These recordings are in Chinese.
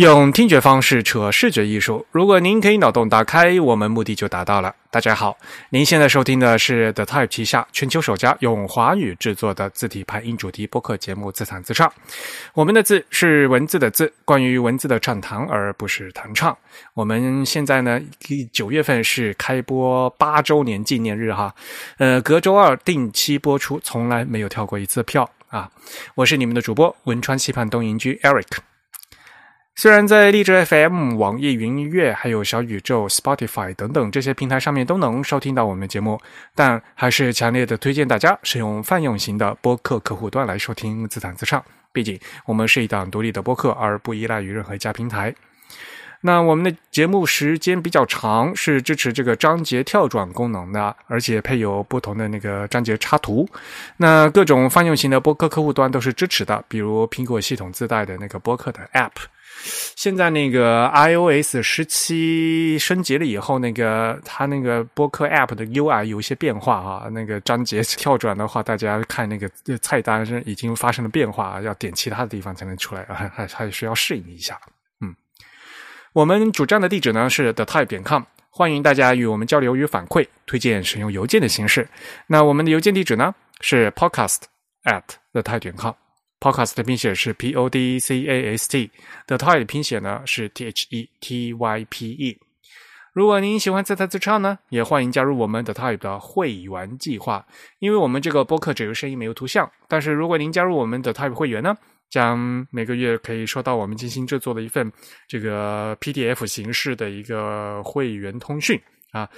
用听觉方式扯视觉艺术。如果您可以脑洞打开，我们目的就达到了。大家好，您现在收听的是 The Type 旗下全球首家用华语制作的字体排音主题播客节目《自弹自唱》。我们的字是文字的字，关于文字的畅谈，而不是弹唱。我们现在呢，九月份是开播八周年纪念日哈，呃，隔周二定期播出，从来没有跳过一次票啊！我是你们的主播汶川西畔东营居 Eric。虽然在荔枝 FM、网易云音乐、还有小宇宙、Spotify 等等这些平台上面都能收听到我们的节目，但还是强烈的推荐大家使用泛用型的播客客户端来收听自弹自唱。毕竟我们是一档独立的播客，而不依赖于任何一家平台。那我们的节目时间比较长，是支持这个章节跳转功能的，而且配有不同的那个章节插图。那各种泛用型的播客客户端都是支持的，比如苹果系统自带的那个播客的 App。现在那个 iOS 十七升级了以后，那个它那个播客 App 的 UI 有一些变化啊。那个章节 跳转的话，大家看那个菜单是已经发生了变化，要点其他的地方才能出来，还还还需要适应一下。嗯，我们主站的地址呢是 the type 点 com，欢迎大家与我们交流与反馈，推荐使用邮件的形式。那我们的邮件地址呢是 podcast at the type 点 com。Podcast 的拼写是 P O D C A S T，The Type 的拼写呢是 T H E T Y P E。如果您喜欢自弹自唱呢，也欢迎加入我们 The Type 的会员计划。因为我们这个播客只有声音没有图像，但是如果您加入我们的 Type 会员呢，将每个月可以收到我们精心制作的一份这个 PDF 形式的一个会员通讯啊。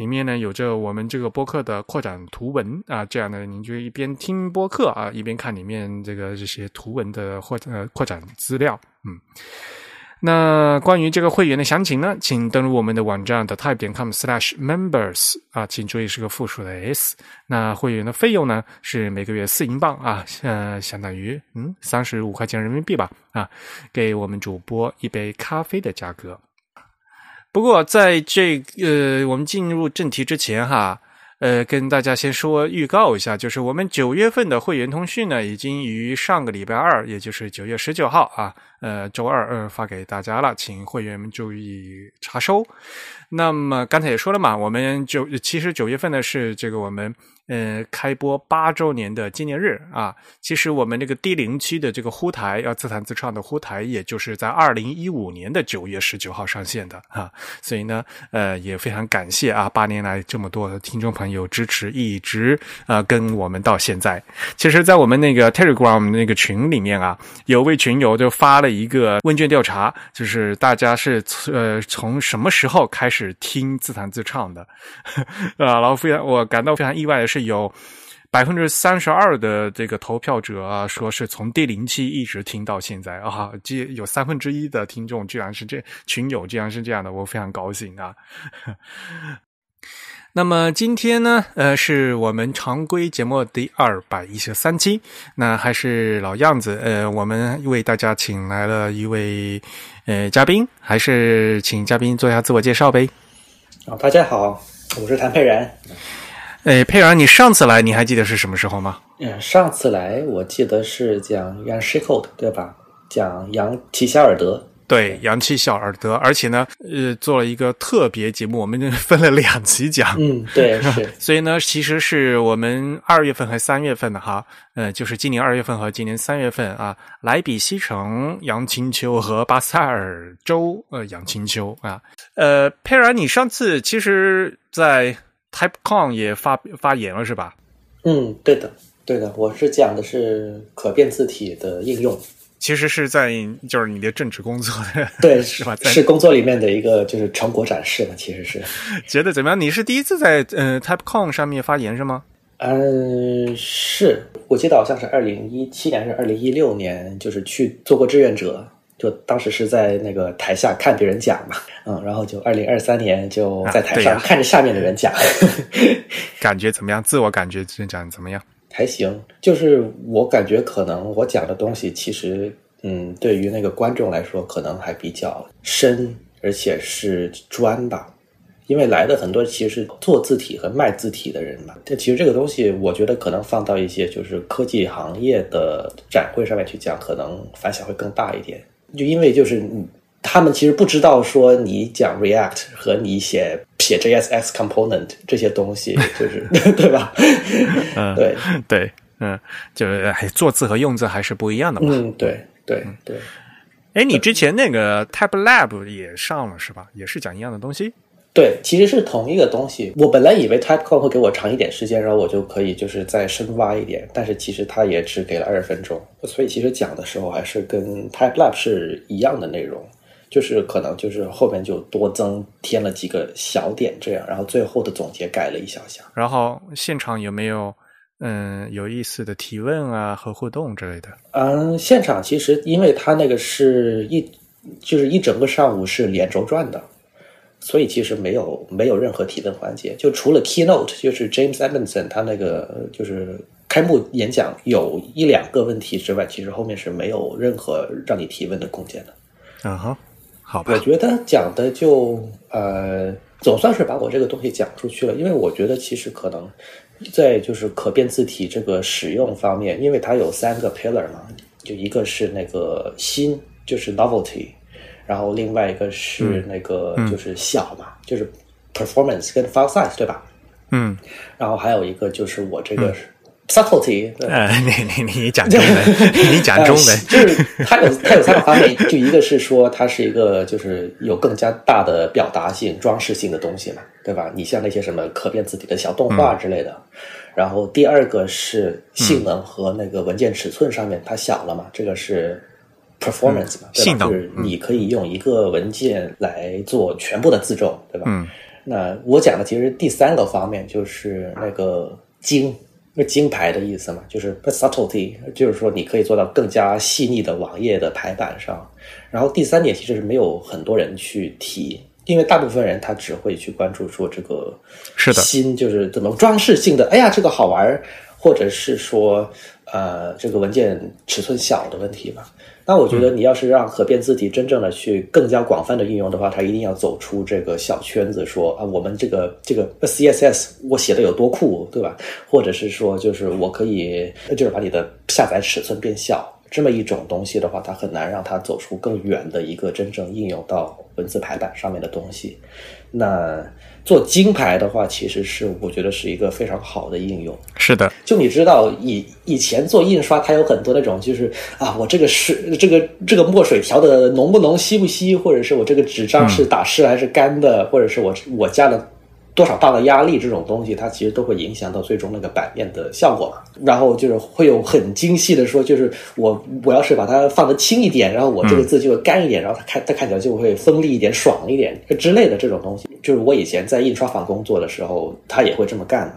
里面呢有着我们这个播客的扩展图文啊，这样呢您就一边听播客啊，一边看里面这个这些图文的或呃扩展资料。嗯，那关于这个会员的详情呢，请登录我们的网站的 type 点 com slash members 啊，请注意是个复数的 s。那会员的费用呢是每个月四英镑啊，呃，相当于嗯三十五块钱人民币吧啊，给我们主播一杯咖啡的价格。不过，在这呃，我们进入正题之前哈，呃，跟大家先说预告一下，就是我们九月份的会员通讯呢，已经于上个礼拜二，也就是九月十九号啊，呃，周二呃发给大家了，请会员们注意查收。那么刚才也说了嘛，我们九其实九月份呢是这个我们。呃，开播八周年的纪念日啊，其实我们这个低龄区的这个呼台要自弹自唱的呼台，也就是在二零一五年的九月十九号上线的啊，所以呢，呃，也非常感谢啊，八年来这么多的听众朋友支持，一直啊跟我们到现在。其实，在我们那个 Telegram 那个群里面啊，有位群友就发了一个问卷调查，就是大家是呃从什么时候开始听自弹自唱的 啊？然后非常我感到非常意外的是。有百分之三十二的这个投票者啊，说是从第零期一直听到现在啊，这有三分之一的听众居然是这群友，居然是这样的，我非常高兴啊。那么今天呢，呃，是我们常规节目第二百一十三期，那还是老样子，呃，我们为大家请来了一位呃嘉宾，还是请嘉宾做一下自我介绍呗。啊，大家好，我是谭佩然。哎，佩然，你上次来你还记得是什么时候吗？嗯，上次来我记得是讲杨希寇的，对吧？讲杨提希尔德，对，杨提希尔德，而且呢，呃，做了一个特别节目，我们 分了两期讲。嗯，对，是。所以呢，其实是我们二月份和三月份的哈，呃，就是今年二月份和今年三月份啊，莱比锡城杨青秋和巴塞尔州呃杨青秋啊，呃，佩然，你上次其实，在 TypeCon 也发发言了是吧？嗯，对的，对的，我是讲的是可变字体的应用。其实是在就是你的正职工作的，对，是吧？是工作里面的一个就是成果展示嘛，其实是。觉得怎么样？你是第一次在呃 TypeCon 上面发言是吗？嗯，是我记得好像是二零一七年还是二零一六年，就是去做过志愿者。就当时是在那个台下看别人讲嘛，嗯，然后就二零二三年就在台上看着下面的人讲，感觉怎么样？自我感觉讲怎么样？还行，就是我感觉可能我讲的东西其实，嗯，对于那个观众来说可能还比较深，而且是专吧，因为来的很多其实是做字体和卖字体的人嘛。但其实这个东西，我觉得可能放到一些就是科技行业的展会上面去讲，可能反响会更大一点。就因为就是他们其实不知道说你讲 React 和你写写 JSX component 这些东西，就是 对吧？嗯，对对，嗯，就是还做字和用字还是不一样的嘛。嗯，对对对。哎，你之前那个 Type Lab 也上了是吧？也是讲一样的东西。对，其实是同一个东西。我本来以为 TypeCon 会给我长一点时间，然后我就可以就是再深挖一点，但是其实它也只给了二十分钟，所以其实讲的时候还是跟 TypeLab 是一样的内容，就是可能就是后面就多增添了几个小点这样，然后最后的总结改了一小下。然后现场有没有嗯有意思的提问啊和互动之类的？嗯，现场其实因为它那个是一就是一整个上午是连轴转的。所以其实没有没有任何提问环节，就除了 keynote，就是 James Edmondson 他那个就是开幕演讲有一两个问题之外，其实后面是没有任何让你提问的空间的。啊哈，好吧。我觉得讲的就呃，总算是把我这个东西讲出去了，因为我觉得其实可能在就是可变字体这个使用方面，因为它有三个 pillar 嘛，就一个是那个新，就是 novelty。然后另外一个是那个就是小嘛，就是 performance 跟 file size 对吧？嗯。然后还有一个就是我这个 subtlety。呃，你你你讲中文，你讲中文，就是它有它有三个方面，就一个是说它是一个就是有更加大的表达性、装饰性的东西嘛，对吧？你像那些什么可变字体的小动画之类的。然后第二个是性能和那个文件尺寸上面它小了嘛，这个是。Performance 嘛，对吧？就是你可以用一个文件来做全部的自重，对吧？嗯。那我讲的其实第三个方面就是那个精，那金牌的意思嘛，就是 subtlety，就是说你可以做到更加细腻的网页的排版上。然后第三点其实是没有很多人去提，因为大部分人他只会去关注说这个是的新就是怎么装饰性的，哎呀这个好玩，或者是说呃这个文件尺寸小的问题吧。那我觉得，你要是让可变字体真正的去更加广泛的运用的话，它一定要走出这个小圈子，说啊，我们这个这个 CSS 我写的有多酷，对吧？或者是说，就是我可以就是把你的下载尺寸变小，这么一种东西的话，它很难让它走出更远的一个真正应用到文字排版上面的东西。那。做金牌的话，其实是我觉得是一个非常好的应用。是的，就你知道，以以前做印刷，它有很多那种，就是啊，我这个是这个这个墨水调的浓不浓、稀不稀，或者是我这个纸张是打湿还是干的，或者是我我加了。多少磅的压力这种东西，它其实都会影响到最终那个版面的效果嘛。然后就是会有很精细的说，就是我我要是把它放得轻一点，然后我这个字就会干一点，然后它看它看起来就会锋利一点、爽一点之类的这种东西。就是我以前在印刷坊工作的时候，他也会这么干的。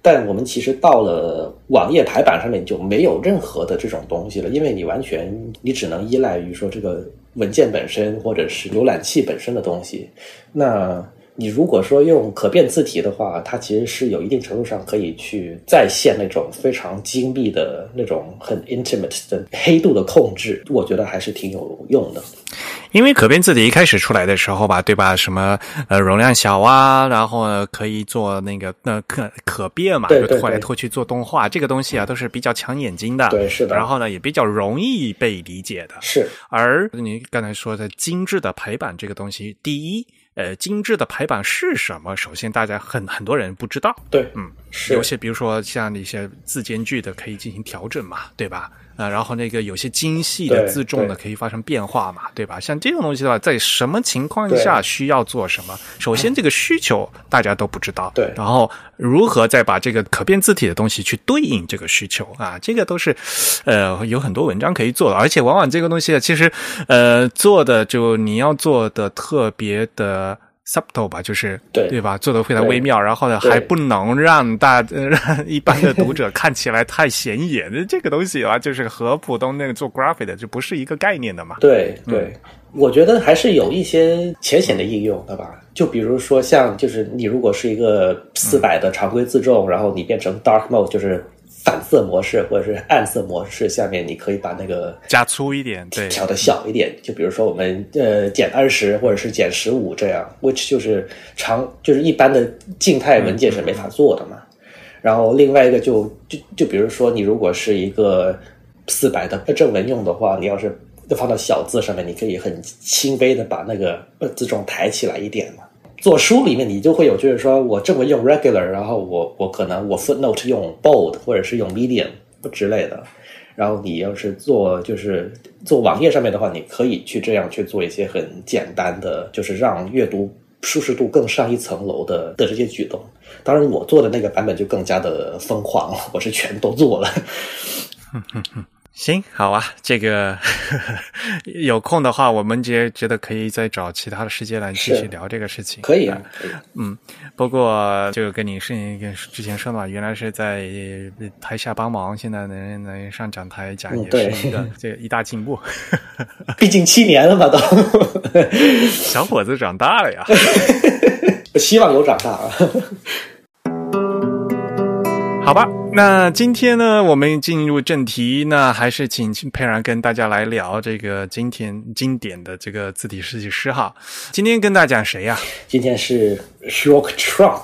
但我们其实到了网页排版上面就没有任何的这种东西了，因为你完全你只能依赖于说这个文件本身或者是浏览器本身的东西。那你如果说用可变字体的话，它其实是有一定程度上可以去再现那种非常精密的那种很 intimate 的黑度的控制，我觉得还是挺有用的。因为可变字体一开始出来的时候吧，对吧？什么呃容量小啊，然后呢可以做那个那可可变嘛，就拖来拖去做动画，这个东西啊都是比较抢眼睛的。对，是的。然后呢也比较容易被理解的。是。而你刚才说的精致的排版这个东西，第一。呃，精致的排版是什么？首先，大家很很多人不知道。对，嗯，是有些，比如说像一些字间距的可以进行调整嘛，对吧？啊，然后那个有些精细的自重的可以发生变化嘛，对吧？像这种东西的话，在什么情况下需要做什么？首先，这个需求大家都不知道。对，然后如何再把这个可变字体的东西去对应这个需求啊？这个都是呃有很多文章可以做的，而且往往这个东西其实呃做的就你要做的特别的。Subtle 吧，就是对对吧？做的非常微妙，然后呢，还不能让大让一般的读者看起来太显眼。这个东西啊，就是和普通那个做 graphic 的就不是一个概念的嘛。对对，我觉得还是有一些浅显的应用，对吧？就比如说像，就是你如果是一个四百的常规自重，然后你变成 dark mode，就是。反色模式或者是暗色模式下面，你可以把那个加粗一点，对，调的小一点。就比如说我们呃减二十或者是减十五这样，which 就是长就是一般的静态文件是没法做的嘛。然后另外一个就就就比如说你如果是一个四百的正文用的话，你要是放到小字上面，你可以很轻微的把那个呃字重抬起来一点嘛。做书里面你就会有，就是说我这么用 regular，然后我我可能我 footnote 用 bold 或者是用 medium 之类的。然后你要是做就是做网页上面的话，你可以去这样去做一些很简单的，就是让阅读舒适度更上一层楼的的这些举动。当然，我做的那个版本就更加的疯狂了，我是全都做了。行，好啊，这个有空的话，我们觉觉得可以再找其他的时间来继续聊这个事情。可以啊，可以。嗯，不过就跟你是跟之前说嘛，原来是在台下帮忙，现在能能上讲台讲，也是一个这一大进步。毕竟七年了嘛，都小伙子长大了呀。希望有长大啊。好吧，那今天呢，我们进入正题，那还是请佩然跟大家来聊这个今天经典的这个字体设计师哈。今天跟大家讲谁呀？今天是 Rock Trump，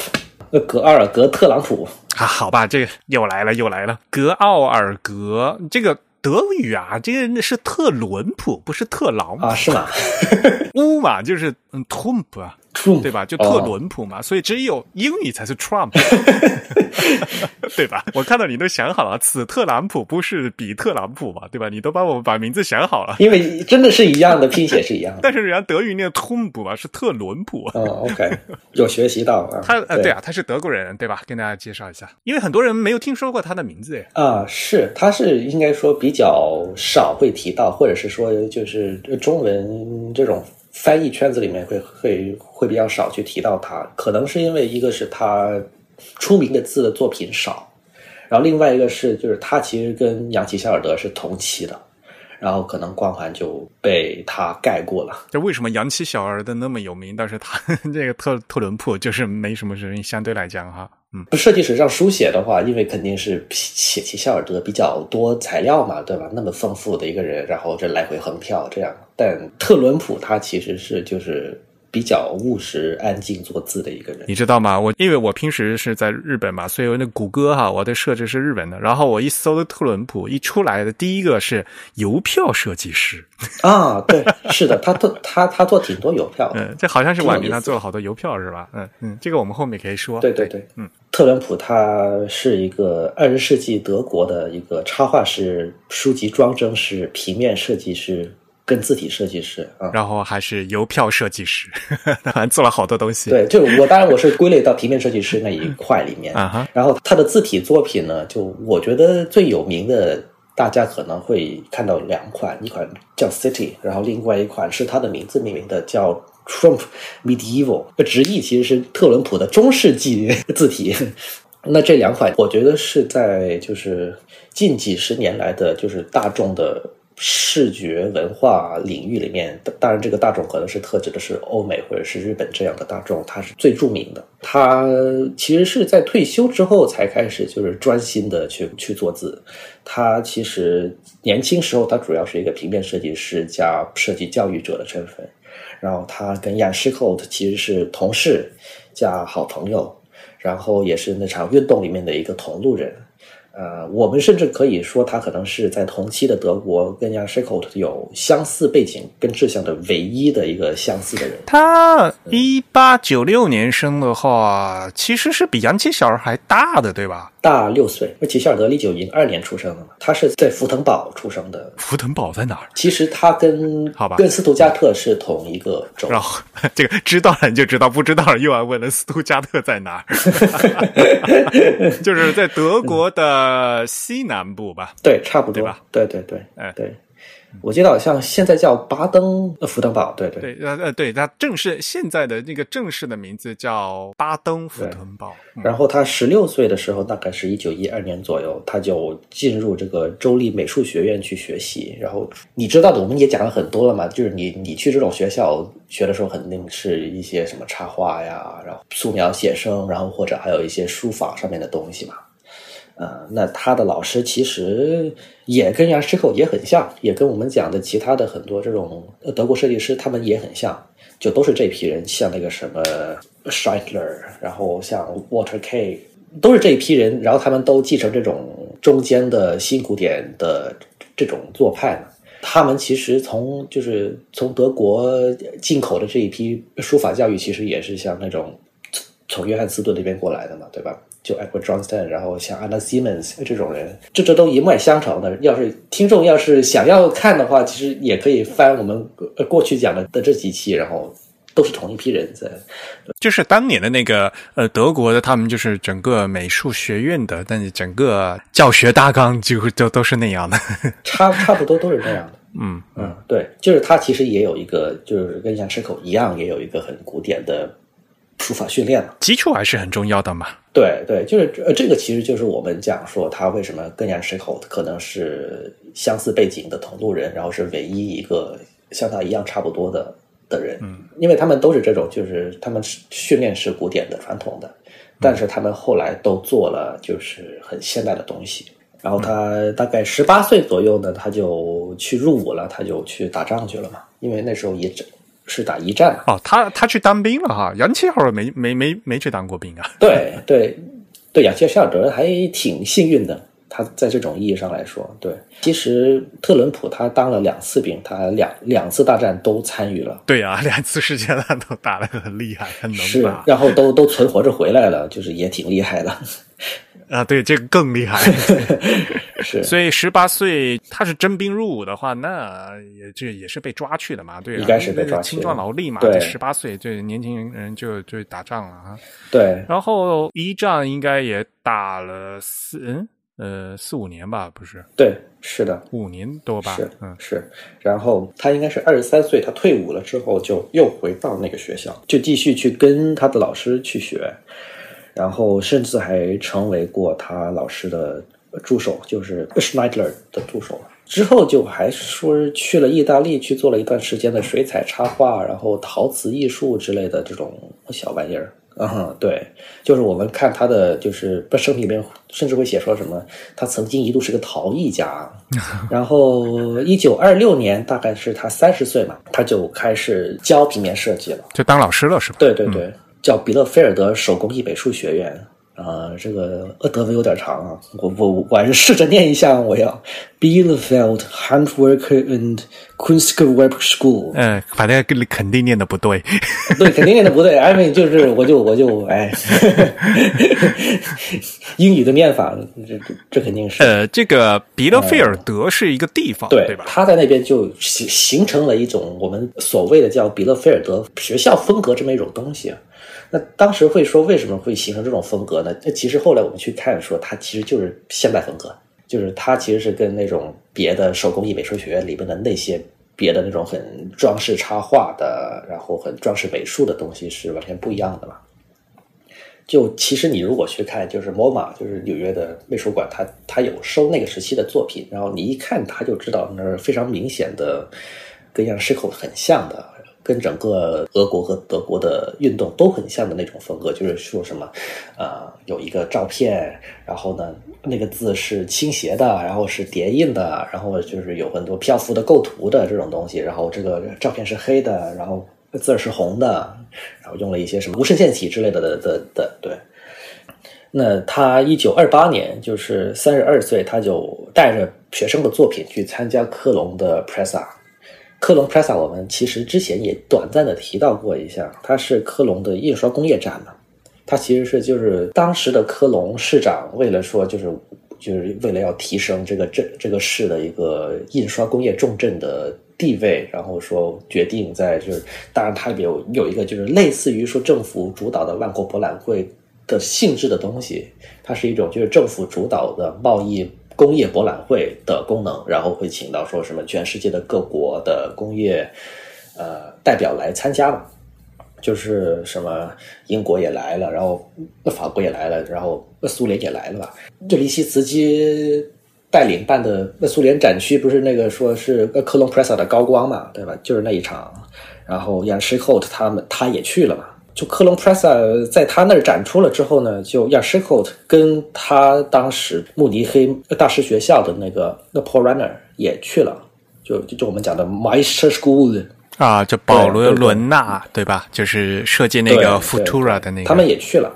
格奥尔格特朗普啊。好吧，这个又来了又来了，格奥尔格这个德语啊，这个是特伦普，不是特朗普啊？是吗？乌嘛，就是嗯，Trump 啊。对吧？就特伦普嘛，所以只有英语才是 Trump，对吧？我看到你都想好了，此特朗普不是彼特朗普嘛，对吧？你都帮我把名字想好了，因为真的是一样的拼写是一样的，但是人家德语念 Trump 嘛，是特伦普。哦，OK，有学习到啊。他呃，对啊，他是德国人，对吧？跟大家介绍一下，因为很多人没有听说过他的名字诶。啊，是，他是应该说比较少会提到，或者是说就是中文这种。翻译圈子里面会会会比较少去提到他，可能是因为一个是他出名的字的作品少，然后另外一个是就是他其实跟杨奇·肖尔德是同期的，然后可能光环就被他盖过了。这为什么杨奇·小尔德那么有名，但是他 这个特特伦普就是没什么人？相对来讲哈。嗯，设计史上书写的话，因为肯定是写齐肖尔德比较多材料嘛，对吧？那么丰富的一个人，然后这来回横跳这样。但特伦普他其实是就是。比较务实、安静做字的一个人，你知道吗？我因为我平时是在日本嘛，所以那谷歌哈，我的设置是日本的。然后我一搜特伦普，一出来的第一个是邮票设计师啊，对，是的，他做他他做挺多邮票，嗯，这好像是晚明他做了好多邮票是吧？嗯嗯，这个我们后面可以说。对对对，嗯，特伦普他是一个二十世纪德国的一个插画师、书籍装帧师、平面设计师。跟字体设计师啊，然后还是邮票设计师，反正做了好多东西。对，就我当然我是归类到平面设计师那一块里面 啊。然后他的字体作品呢，就我觉得最有名的，大家可能会看到两款，一款叫 City，然后另外一款是他的名字命名的叫 Trump Medieval，直译其实是特朗普的中世纪 字体。那这两款，我觉得是在就是近几十年来的就是大众的。视觉文化领域里面，当然这个大众可能是特指的是欧美或者是日本这样的大众，他是最著名的。他其实是在退休之后才开始，就是专心的去去做字。他其实年轻时候，他主要是一个平面设计师加设计教育者的身份。然后他跟亚诗寇其实是同事加好朋友，然后也是那场运动里面的一个同路人。呃，我们甚至可以说，他可能是在同期的德国跟 Jan Schicklot 有相似背景跟志向的唯一的一个相似的人。他一八九六年生的话，其实是比杨奇小儿还大的，对吧？大六岁。那齐希尔德一九零二年出生的嘛，他是在福腾堡出生的。福腾堡在哪儿？其实他跟好吧，跟斯图加特是同一个州。然后 这个知道了你就知道，不知道了又要问了斯图加特在哪儿？就是在德国的。呃，西南部吧，对，差不多吧，对对对，哎对。我记得好像现在叫巴登福腾堡，对对对，呃呃，对，它正式现在的那个正式的名字叫巴登福腾堡。然后他十六岁的时候，大概是一九一二年左右，他就进入这个州立美术学院去学习。然后你知道的，我们也讲了很多了嘛，就是你你去这种学校学的时候，肯定是一些什么插画呀，然后素描、写生，然后或者还有一些书法上面的东西嘛。呃，那他的老师其实也跟杨师寇也很像，也跟我们讲的其他的很多这种德国设计师他们也很像，就都是这批人，像那个什么 Scheitler，然后像 Waterk，都是这一批人，然后他们都继承这种中间的新古典的这种做派嘛。他们其实从就是从德国进口的这一批书法教育，其实也是像那种从约翰斯顿那边过来的嘛，对吧？就 Edward Johnston，然后像 Anna Simmons 这种人，这这都一脉相承的。要是听众要是想要看的话，其实也可以翻我们过去讲的的这几期，然后都是同一批人在。就是当年的那个呃德国的，他们就是整个美术学院的，但是整个教学大纲几乎都都是那样的，差差不多都是那样的。嗯嗯，对，就是他其实也有一个，就是跟像赤口一样，也有一个很古典的书法训练嘛。基础还是很重要的嘛。对对，就是呃，这个其实就是我们讲说他为什么跟杨赤口可能是相似背景的同路人，然后是唯一一个像他一样差不多的的人。嗯，因为他们都是这种，就是他们是训练是古典的传统的，但是他们后来都做了就是很现代的东西。然后他大概十八岁左右呢，他就去入伍了，他就去打仗去了嘛。因为那时候一战是打一战。哦，他他去当兵了哈，杨七号没没没没去当过兵啊。对对对，杨七小德还挺幸运的，他在这种意义上来说，对。其实特伦普他当了两次兵，他两两次大战都参与了。对啊，两次世界大战都打得很厉害，很能是打，然后都都存活着回来了，就是也挺厉害的。啊。对，这个更厉害。是所以十八岁他是征兵入伍的话，那也这也是被抓去的嘛，对啊，应该是被抓去青壮劳力嘛，对十八岁这年轻人就就打仗了啊。对然后一战应该也打了四嗯呃四五年吧，不是对，是的。五年多吧？是，嗯，是，然后他应该是二十三岁，他退伍了之后就又回到那个学校，就继续去跟他的老师去学，然后甚至还成为过他老师的助手，就是 Schneidler 的助手。之后就还说去了意大利去做了一段时间的水彩插画，然后陶瓷艺术之类的这种小玩意儿。嗯，对，就是我们看他的就是不生里面甚至会写说什么，他曾经一度是个陶艺家，然后一九二六年大概是他三十岁嘛，他就开始教平面设计了。就当老师了是吧？对对对，叫比勒菲尔德手工艺美术学院。啊、这个呃德文有点长啊，我我我还是试着念一下，我要 Bielefeld Handwerk and Kunstgewerbe School。嗯，反正肯定念的不对。对，肯定念的不对。I mean，就是我就我就哎，英语的念法，这这这肯定是。呃，这个比勒菲尔德是一个地方，对对吧？他在那边就形形成了一种我们所谓的叫比勒菲尔德学校风格这么一种东西啊。那当时会说为什么会形成这种风格呢？那其实后来我们去看说，它其实就是现代风格，就是它其实是跟那种别的手工艺美术学院里面的那些别的那种很装饰插画的，然后很装饰美术的东西是完全不一样的嘛。就其实你如果去看，就是 MoMA，就是纽约的美术馆，它它有收那个时期的作品，然后你一看，它就知道那儿非常明显的跟样式口很像的，跟整个俄国和德国的运动都很像的那种风格，就是说什么，呃，有一个照片，然后呢，那个字是倾斜的，然后是叠印的，然后就是有很多漂浮的构图的这种东西，然后这个照片是黑的，然后字儿是红的，然后用了一些什么无衬线体之类的的的的，对。那他一九二八年就是三十二岁，他就带着学生的作品去参加科隆的 Pressa。科隆 Pressa 我们其实之前也短暂的提到过一下，它是科隆的印刷工业展嘛。它其实是就是当时的科隆市长为了说就是就是为了要提升这个镇这个市的一个印刷工业重镇的地位，然后说决定在就是当然它里边有有一个就是类似于说政府主导的万国博览会的性质的东西，它是一种就是政府主导的贸易工业博览会的功能，然后会请到说什么全世界的各国的工业呃代表来参加嘛。就是什么英国也来了，然后法国也来了，然后苏联也来了吧？这里希茨基带领办的那苏联展区不是那个说是克隆 Pressa 的高光嘛，对吧？就是那一场，然后 Yashikot 他们他也去了嘛。就科隆 Pressa 在他那儿展出了之后呢，就 k o t 跟他当时慕尼黑大师学校的那个那 Paul Renner 也去了，就就就我们讲的 Meister School。啊，就保罗伦纳对吧？就是设计那个 Futura 的那个，他们也去了。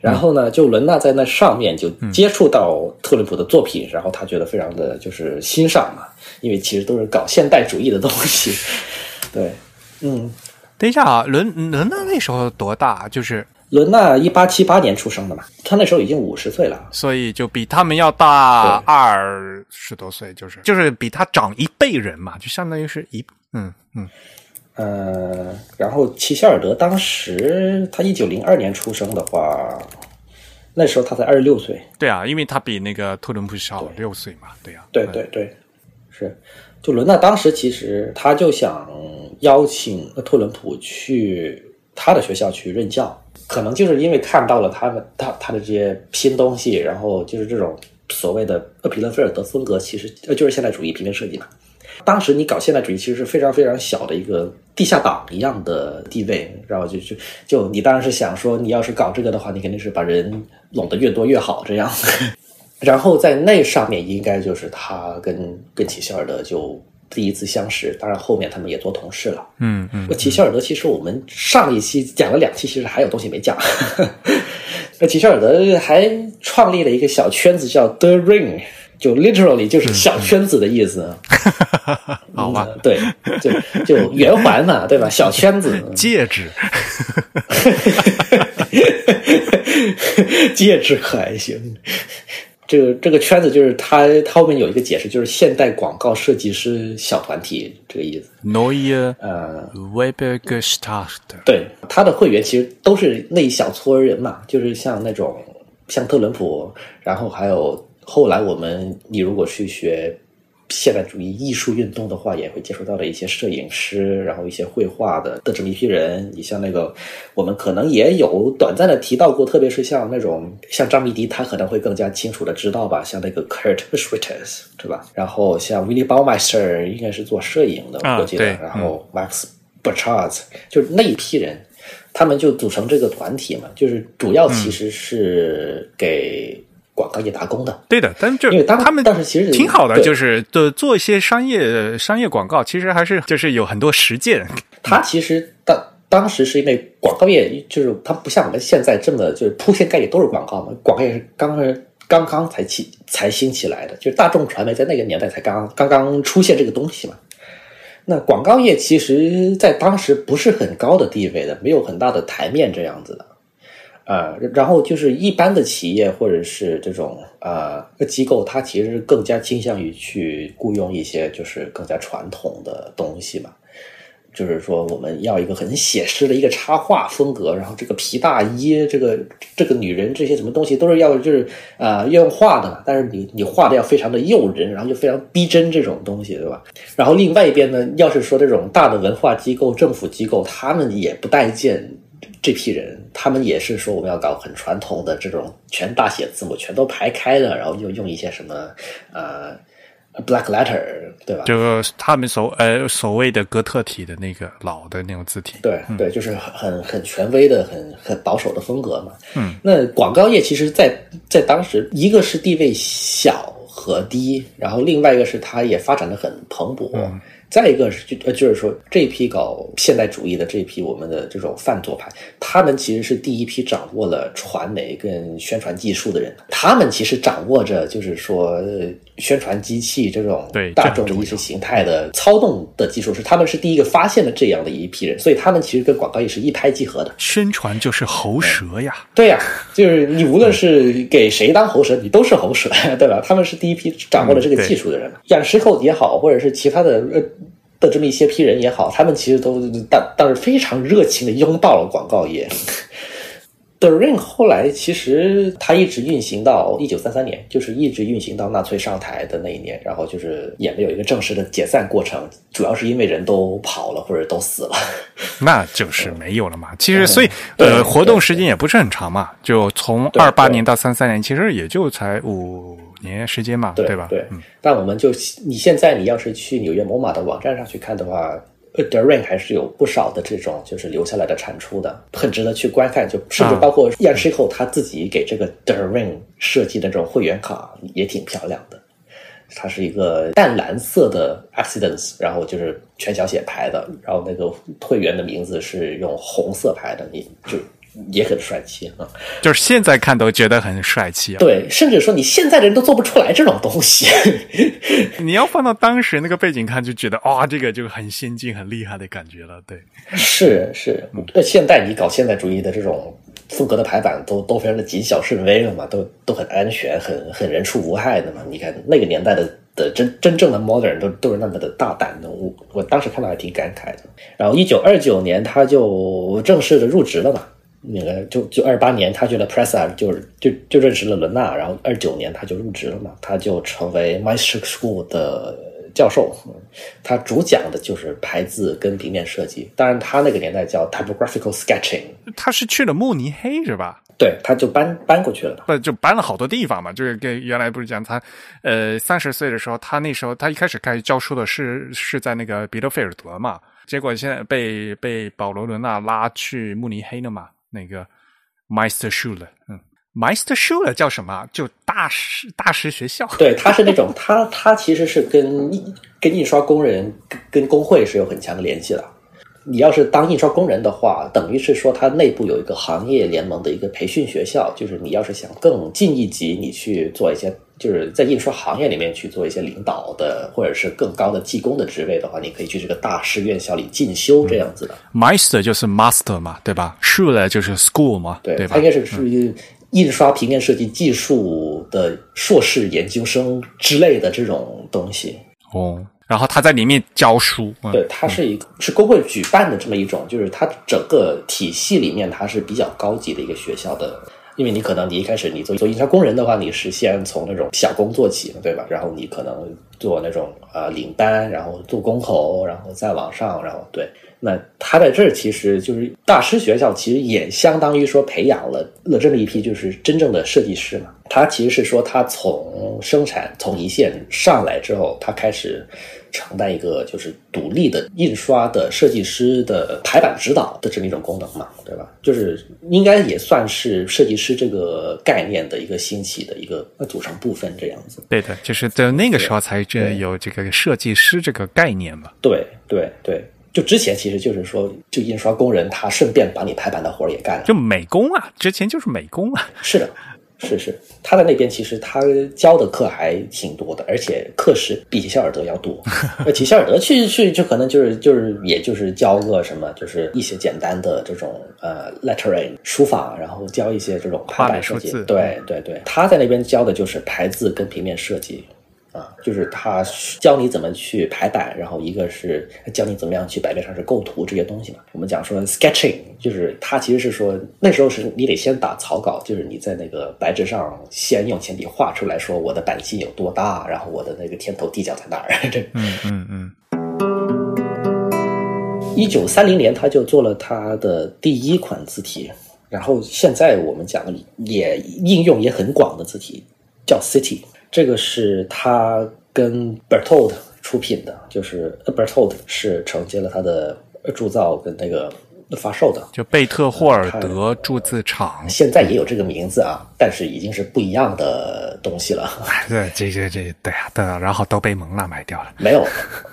然后呢，就伦纳在那上面就接触到特伦普的作品，然后他觉得非常的就是欣赏嘛，因为其实都是搞现代主义的东西。对，嗯，等一下啊，伦伦纳那时候多大？就是伦纳一八七八年出生的嘛，他那时候已经五十岁了。所以就比他们要大二十多岁，就是就是比他长一辈人嘛，就相当于是一嗯嗯。呃，然后齐希尔德当时他一九零二年出生的话，那时候他才二十六岁。对啊，因为他比那个特伦普小六岁嘛。对呀，对对对，是。就伦纳当时其实他就想邀请特伦普去他的学校去任教，可能就是因为看到了他们他他的这些新东西，然后就是这种所谓的厄皮勒菲尔德风格，其实呃就是现代主义平面设计嘛。当时你搞现代主义其实是非常非常小的一个地下党一样的地位，然后就就就你当然是想说，你要是搞这个的话，你肯定是把人拢得越多越好这样。然后在那上面应该就是他跟跟齐希尔德就第一次相识，当然后面他们也做同事了。嗯嗯。那齐希尔德其实我们上一期讲了两期，其实还有东西没讲。那齐希尔德还创立了一个小圈子叫 The Ring。就 literally 就是小圈子的意思，好吧？对，就就圆环嘛，对吧？小圈子，戒指，戒指可还行。这个这个圈子就是他他后面有一个解释，就是现代广告设计师小团体这个意思。Neue 呃 Weber Gestalt 对，他的会员其实都是那一小撮人嘛，就是像那种像特朗普，然后还有。后来我们，你如果去学现代主义艺术运动的话，也会接触到的一些摄影师，然后一些绘画的的这么一批人。你像那个，我们可能也有短暂的提到过，特别是像那种像张迷迪，他可能会更加清楚的知道吧。像那个 Kurt Schwitters，对吧？然后像 Willy Baumeister，应该是做摄影的，我记得。然后 Max b u r c h a r d 就是那一批人，他们就组成这个团体嘛，就是主要其实是给。广告业打工的，对的，但就因为他们当时其实挺好的，就是做做一些商业商业广告，其实还是就是有很多实践。他其实当当时是因为广告业就是它不像我们现在这么就是铺天盖地都是广告嘛，广告业是刚刚刚才起才兴起来的，就是大众传媒在那个年代才刚刚刚出现这个东西嘛。那广告业其实在当时不是很高的地位的，没有很大的台面这样子的。呃，然后就是一般的企业或者是这种呃机构，它其实更加倾向于去雇佣一些就是更加传统的东西嘛。就是说，我们要一个很写实的一个插画风格，然后这个皮大衣，这个这个女人这些什么东西都是要就是呃要用画的，但是你你画的要非常的诱人，然后就非常逼真这种东西，对吧？然后另外一边呢，要是说这种大的文化机构、政府机构，他们也不待见。这批人，他们也是说我们要搞很传统的这种全大写字母，全都排开的，然后又用一些什么呃 black letter，对吧？就是他们所呃所谓的哥特体的那个老的那种字体。对对，就是很很权威的、很很保守的风格嘛。嗯，那广告业其实，在在当时，一个是地位小和低，然后另外一个是它也发展的很蓬勃。再一个是就呃就是说这批搞现代主义的这批我们的这种泛左派，他们其实是第一批掌握了传媒跟宣传技术的人，他们其实掌握着就是说宣传机器这种大众的意识形态的操纵的技术，是他们是第一个发现了这样的一批人，所以他们其实跟广告业是一拍即合的。宣传就是喉舌呀，对呀，就是你无论是给谁当喉舌，你都是喉舌，对吧？他们是第一批掌握了这个技术的人，养石口也好，或者是其他的呃。的这么一些批人也好，他们其实都当当时非常热情的拥抱了广告业。The Ring 后来其实它一直运行到一九三三年，就是一直运行到纳粹上台的那一年，然后就是也没有一个正式的解散过程，主要是因为人都跑了或者都死了，那就是没有了嘛。其实所以呃，活动时间也不是很长嘛，就从二八年到三三年，其实也就才五。年时间嘛，对吧？对，但我们就你现在你要是去纽约某马的网站上去看的话，The Ring 还是有不少的这种就是留下来的产出的，很值得去观看。就甚至包括 Ian s h i k o 他自己给这个 The Ring 设计的这种会员卡也挺漂亮的，它是一个淡蓝色的 Accidents，然后就是全小写排的，然后那个会员的名字是用红色排的，你就也很帅气啊。就是现在看都觉得很帅气啊。对，甚至说你现在的人都做不出来这种东西。你要放到当时那个背景看，就觉得哇、这个就很先进、很厉害的感觉了。对，是是，那，现代你搞现代主义的这种风格的排版都都非常的谨小慎微了嘛，都都很安全，很很人畜无害的嘛。你看那个年代的的真真正的 modern 都都是那么的大胆的，我我当时看到还挺感慨的。然后一九二九年他就正式的入职了嘛。那个就就二八年，他去了 Pressa，就是就就认识了伦纳，然后二九年他就入职了嘛，他就成为 Meister School 的教授。他主讲的就是排字跟平面设计，当然他那个年代叫 typographical sketching，他是去了慕尼黑是吧？对，他就搬搬过去了嘛。不就搬了好多地方嘛？就是跟原来不是讲他，呃，三十岁的时候，他那时候他一开始开始教书的是是在那个彼得菲尔德嘛，结果现在被被保罗伦纳拉去慕尼黑了嘛。那个 Meisterschule，嗯，Meisterschule 叫什么？就大师大师学校。对，他是那种他他其实是跟跟印刷工人跟跟工会是有很强的联系的。你要是当印刷工人的话，等于是说它内部有一个行业联盟的一个培训学校，就是你要是想更进一级，你去做一些就是在印刷行业里面去做一些领导的或者是更高的技工的职位的话，你可以去这个大师院校里进修这样子的。Meister 就是 master 嘛，对吧？Schule 就是 school 嘛，对，对吧它应？该是属于印刷平面设计技术的硕士研究生之类的这种东西。哦，然后他在里面教书，嗯、对，它是一个是工会举办的这么一种，就是它整个体系里面它是比较高级的一个学校的。因为你可能你一开始你做做印刷工人的话，你是先从那种小工做起，对吧？然后你可能做那种呃领班，然后做工口，然后再往上，然后对。那他在这儿其实就是大师学校，其实也相当于说培养了了这么一批就是真正的设计师嘛。他其实是说他从生产从一线上来之后，他开始承担一个就是独立的印刷的设计师的排版指导的这么一种功能嘛，对吧？就是应该也算是设计师这个概念的一个兴起的一个组成部分这样子。对的，就是在那个时候才这有这个设计师这个概念嘛。对对对。就之前其实就是说，就印刷工人他顺便把你排版的活儿也干了，就美工啊，之前就是美工啊。是的，是是，他在那边其实他教的课还挺多的，而且课时比齐肖尔德要多。那，齐肖尔德去去就可能就是就是也就是教个什么，就是一些简单的这种呃 lettering 书法，然后教一些这种排版设计。对对对，他在那边教的就是排字跟平面设计。啊，就是他教你怎么去排版，然后一个是教你怎么样去版面上是构图这些东西嘛。我们讲说 sketching，就是他其实是说那时候是你得先打草稿，就是你在那个白纸上先用铅笔画出来说我的版径有多大，然后我的那个天头地角在哪儿。这，嗯嗯嗯。一九三零年他就做了他的第一款字体，然后现在我们讲也应用也很广的字体叫 City。这个是他跟 Berthold 出品的，就是 Berthold 是承接了他的铸造跟那个发售的，就贝特霍尔德铸字厂，现在也有这个名字啊，但是已经是不一样的东西了。对，这这这，对啊，对啊，然后都被蒙娜买掉了。没有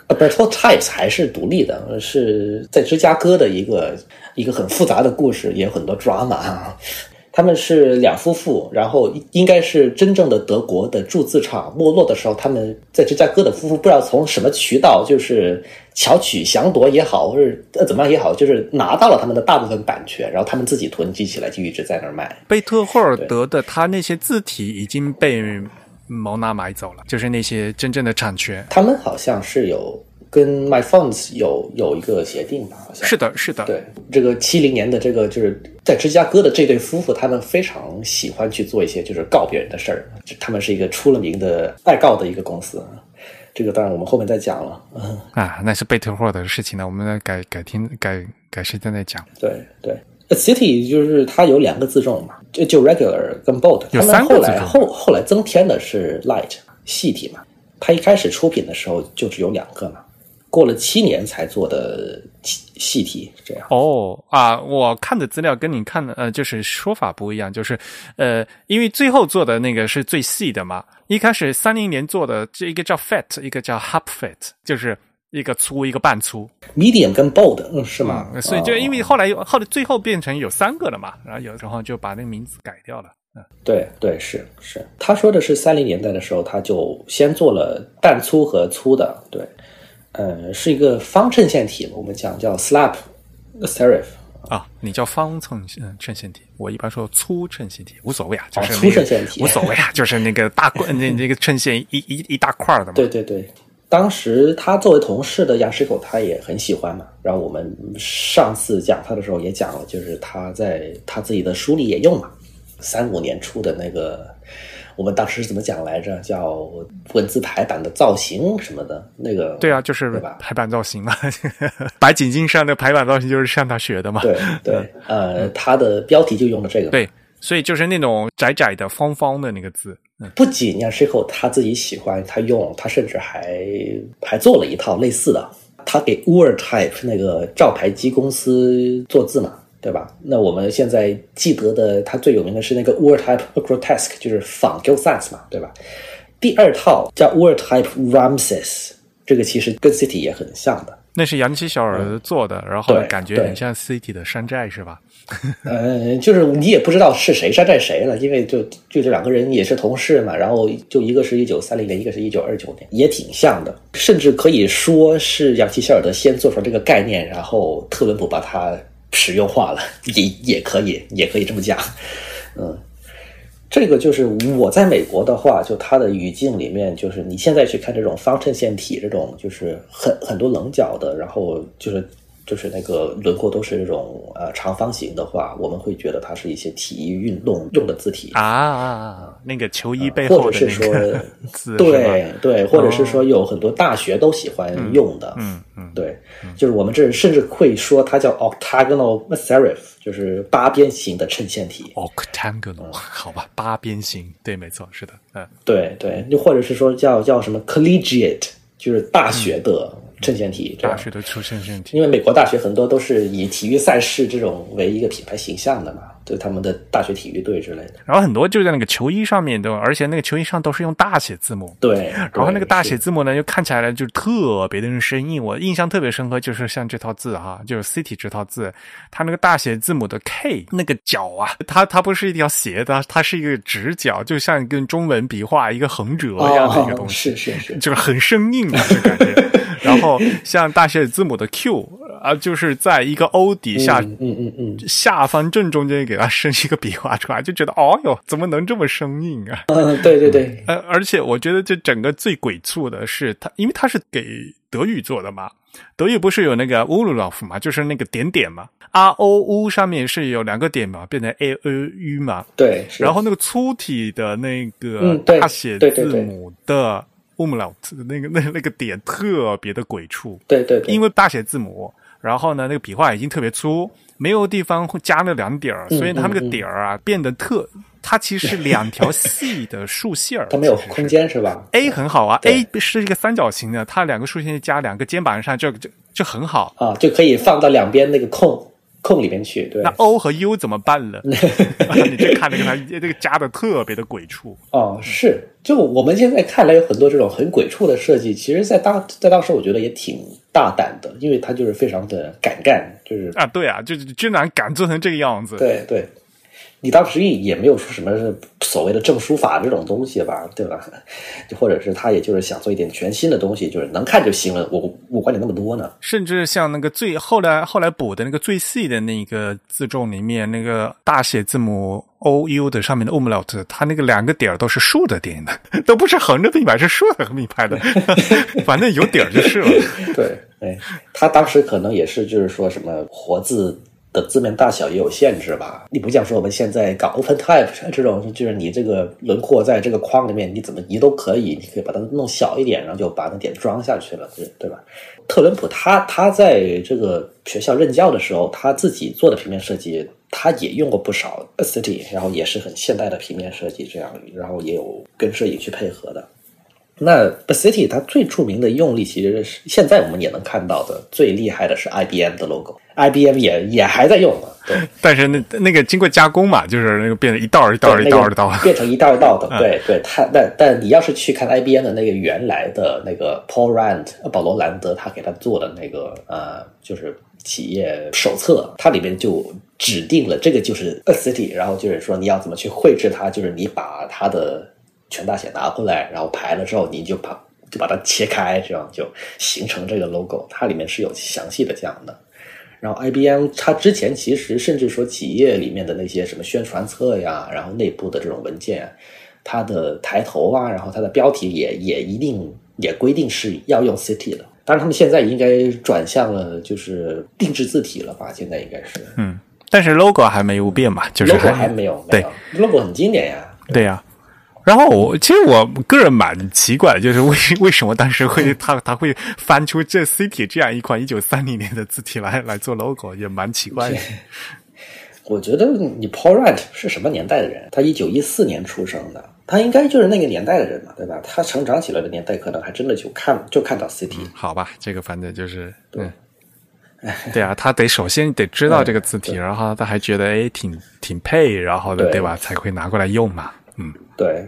，Berthold Types 还是独立的，是在芝加哥的一个一个很复杂的故事，也有很多 drama 啊。他们是两夫妇，然后应该是真正的德国的铸字厂没落的时候，他们在芝加哥的夫妇不知道从什么渠道，就是巧取强夺也好，或者呃怎么样也好，就是拿到了他们的大部分版权，然后他们自己囤积起来，就一直在那儿卖。贝特霍尔德的他那些字体已经被蒙纳买走了，就是那些真正的产权。他们好像是有。跟 My Fonts 有有一个协定吧，好像是的，是的。对，这个七零年的这个就是在芝加哥的这对夫妇，他们非常喜欢去做一些就是告别人的事儿。他们是一个出了名的爱告的一个公司。这个当然我们后面再讲了。嗯啊，那是贝特霍尔德的事情呢，我们改改天改改时间再讲。对对，City 就是它有两个字重嘛，就就 Regular 跟 Bold。有三个后来后后来增添的是 Light 细体嘛。它一开始出品的时候就只有两个嘛。过了七年才做的细体，这样哦啊！我看的资料跟你看的呃，就是说法不一样，就是呃，因为最后做的那个是最细的嘛。一开始三零年做的这一个叫 Fat，一个叫 Hub Fat，就是一个粗一个半粗，medium 跟 bold，嗯，是吗？嗯所以就哦因为后来有后来最后变成有三个了嘛，然后有时候就把那个名字改掉了。嗯，对对是是，他说的是三零年代的时候，他就先做了半粗和粗的，对，呃，是一个方衬线体，我们讲叫 slab serif，啊，你叫方衬线衬线体，我一般说粗衬线体，无所谓啊，就哦是、那个粗衬线体无所谓啊，就是那个大块那那个衬线一一一大块的嘛。对对对，当时他作为同事的杨石口，他也很喜欢嘛。然后我们上次讲他的时候也讲了，就是他在他自己的书里也用嘛，三五年出的那个，我们当时怎么讲来着？叫文字排版的造型什么的，那个对啊，就是排版造型嘛，白景进上的排版造型就是向他学的嘛。对对，呃，他的标题就用了这个。，对，所以就是那种窄窄的、方方的那个字。嗯，不仅杨石口他自己喜欢，他用，他甚至还还做了一套类似的。他给 WordType 那个照排机公司做字嘛，对吧？那我们现在记得的，他最有名的是那个 WordType Grotesque，就是仿 Gill Sans 嘛，对吧？第二套叫 WordType Ramses，这个其实跟 City 也很像的。那是杨奇小儿做的，然后感觉很像 City 的山寨是吧？呃，就是你也不知道是谁山寨谁了，因为就就这两个人也是同事嘛，然后就一个是一九三零年，一个是一九二九年，也挺像的，甚至可以说是杨奇希尔德先做出了这个概念，然后特伦普把它实用化了，也也可以，也可以这么讲，嗯。这个就是我在美国的话，就它的语境里面，就是你现在去看这种方衬线体，这种就是很很多棱角的，然后就是就是那个轮廓都是这种呃长方形的话，我们会觉得它是一些体育运动用的字体啊啊啊！那个球衣背或后是说那个 字，对对，或者是说有很多大学都喜欢用的，嗯嗯，对，就是我们这甚至会说它叫 octagonal serif，就是八边形的衬线体。octagonal，好吧，八边形，对，没错，是的，嗯，对对，又或者是说叫叫什么 collegiate，就是大学的衬线体。大学的出身身体，因为美国大学很多都是以体育赛事这种为一个品牌形象的嘛，对他们的大学体育队之类的。然后很多就在那个球衣上面对吧，而且那个球衣上都是用大写字母。对，然后那个大写字母呢，又看起来呢，就特别的生硬。我印象特别深刻，就是像这套字哈，就是 City 这套字，它那个大写字母的 K 那个角啊，它它不是一条斜的，它是一个直角，就像跟中文笔画一个横折一样的一个东哦，西。是是是，就是很生硬啊，这感觉。然后像大写字母的 Q 啊，就是在一个 O 底下、嗯嗯嗯嗯，下方正中间给它生一个笔画出来，就觉得哦哟，怎么能这么生硬啊？嗯，对对对，呃，而且我觉得这整个最鬼畜的是它，因为它是给德语做的嘛，德语不是有那个 u l u l a f 嘛，就是那个点点嘛，R O U 上面是有两个点嘛，变成 A O U 嘛，对，然后那个粗体的那个大写对对对字母的 umlaut 那个那那个点特别的鬼畜，对对对，因为大写字母，然后呢那个笔画已经特别粗，没有地方会加那两点儿，嗯所以它那个点儿啊变得特，它其实是两条细的竖 线儿，它没有空间是吧？A 很好啊，A 是一个三角形的，它两个竖线加两个肩膀上就就就很好。啊，就可以放到两边那个空空里面去。对那，O 和 U 怎么办呢？你去看那个他这个加的特别的鬼畜。哦，是，就我们现在看来有很多这种很鬼畜的设计，其实在当在当时我觉得也挺大胆的，因为他就是非常的敢干，就是啊，对啊，就是居然敢做成这个样子。对对。你当时也没有说什么所谓的证书法这种东西吧，对吧？就或者是他也就是想做一点全新的东西，就是能看就行了，我我管你那么多呢。甚至像那个最后来后来补的那个最细的那个字重里面，那个大写字母 O U 的上面的 umlaut，它那个两个点儿都是竖着点的，都不是横着并排，是竖着并排的，反正有点儿就是了。对，哎，他当时可能也是就是说什么活字的字面大小也有限制吧。你不像说我们现在搞 OpenType 这种，就是你这个轮廓在这个框里面，你怎么移都可以，你可以把它弄小一点，然后就把那点装下去了，对对吧？特朗普他他在这个学校任教的时候，他自己做的平面设计，他也用过不少 City，然后也是很现代的平面设计这样，然后也有跟摄影去配合的。那 City 它最著名的用力，其实是现在我们也能看到的，最厉害的是 IBM 的 logo，IBM 也也还在用嘛，对。但是那那个经过加工嘛，就是那个变成一道一道一道一道，变成一道一道的，对对。它但但你要是去看 IBM 的那个原来的那个 Paul Rand 保罗兰德他给他做的那个呃，就是企业手册，它里面就指定了这个就是 A City，然后就是说你要怎么去绘制它，就是你把它的。全大写拿过来，然后排了之后，你就把就把它切开，这样就形成这个 logo。它里面是有详细的讲的。然后 IBM 它之前其实甚至说企业里面的那些什么宣传册呀，然后内部的这种文件，它的抬头啊，然后它的标题也也一定也规定是要用 City 的。当然他们现在应该转向了就是定制字体了吧？现在应该是嗯，但是 logo 还没有变嘛，就是 logo 还没有对 logo 很经典呀，对呀。然后我其实我个人蛮奇怪，就是为 为什么当时会他他会翻出这 City 这样一款一九三零年的字体来来做 logo，也蛮奇怪的。我觉得你 Paul Rand 是什么年代的人？他一九一四年出生的，他应该就是那个年代的人嘛，对吧？他成长起来的年代，可能还真的就看就看到 City。好吧，这个反正就是对，对啊，他得首先得知道这个字体，然后他还觉得哎挺挺配，然后的对吧？才会拿过来用嘛。嗯，对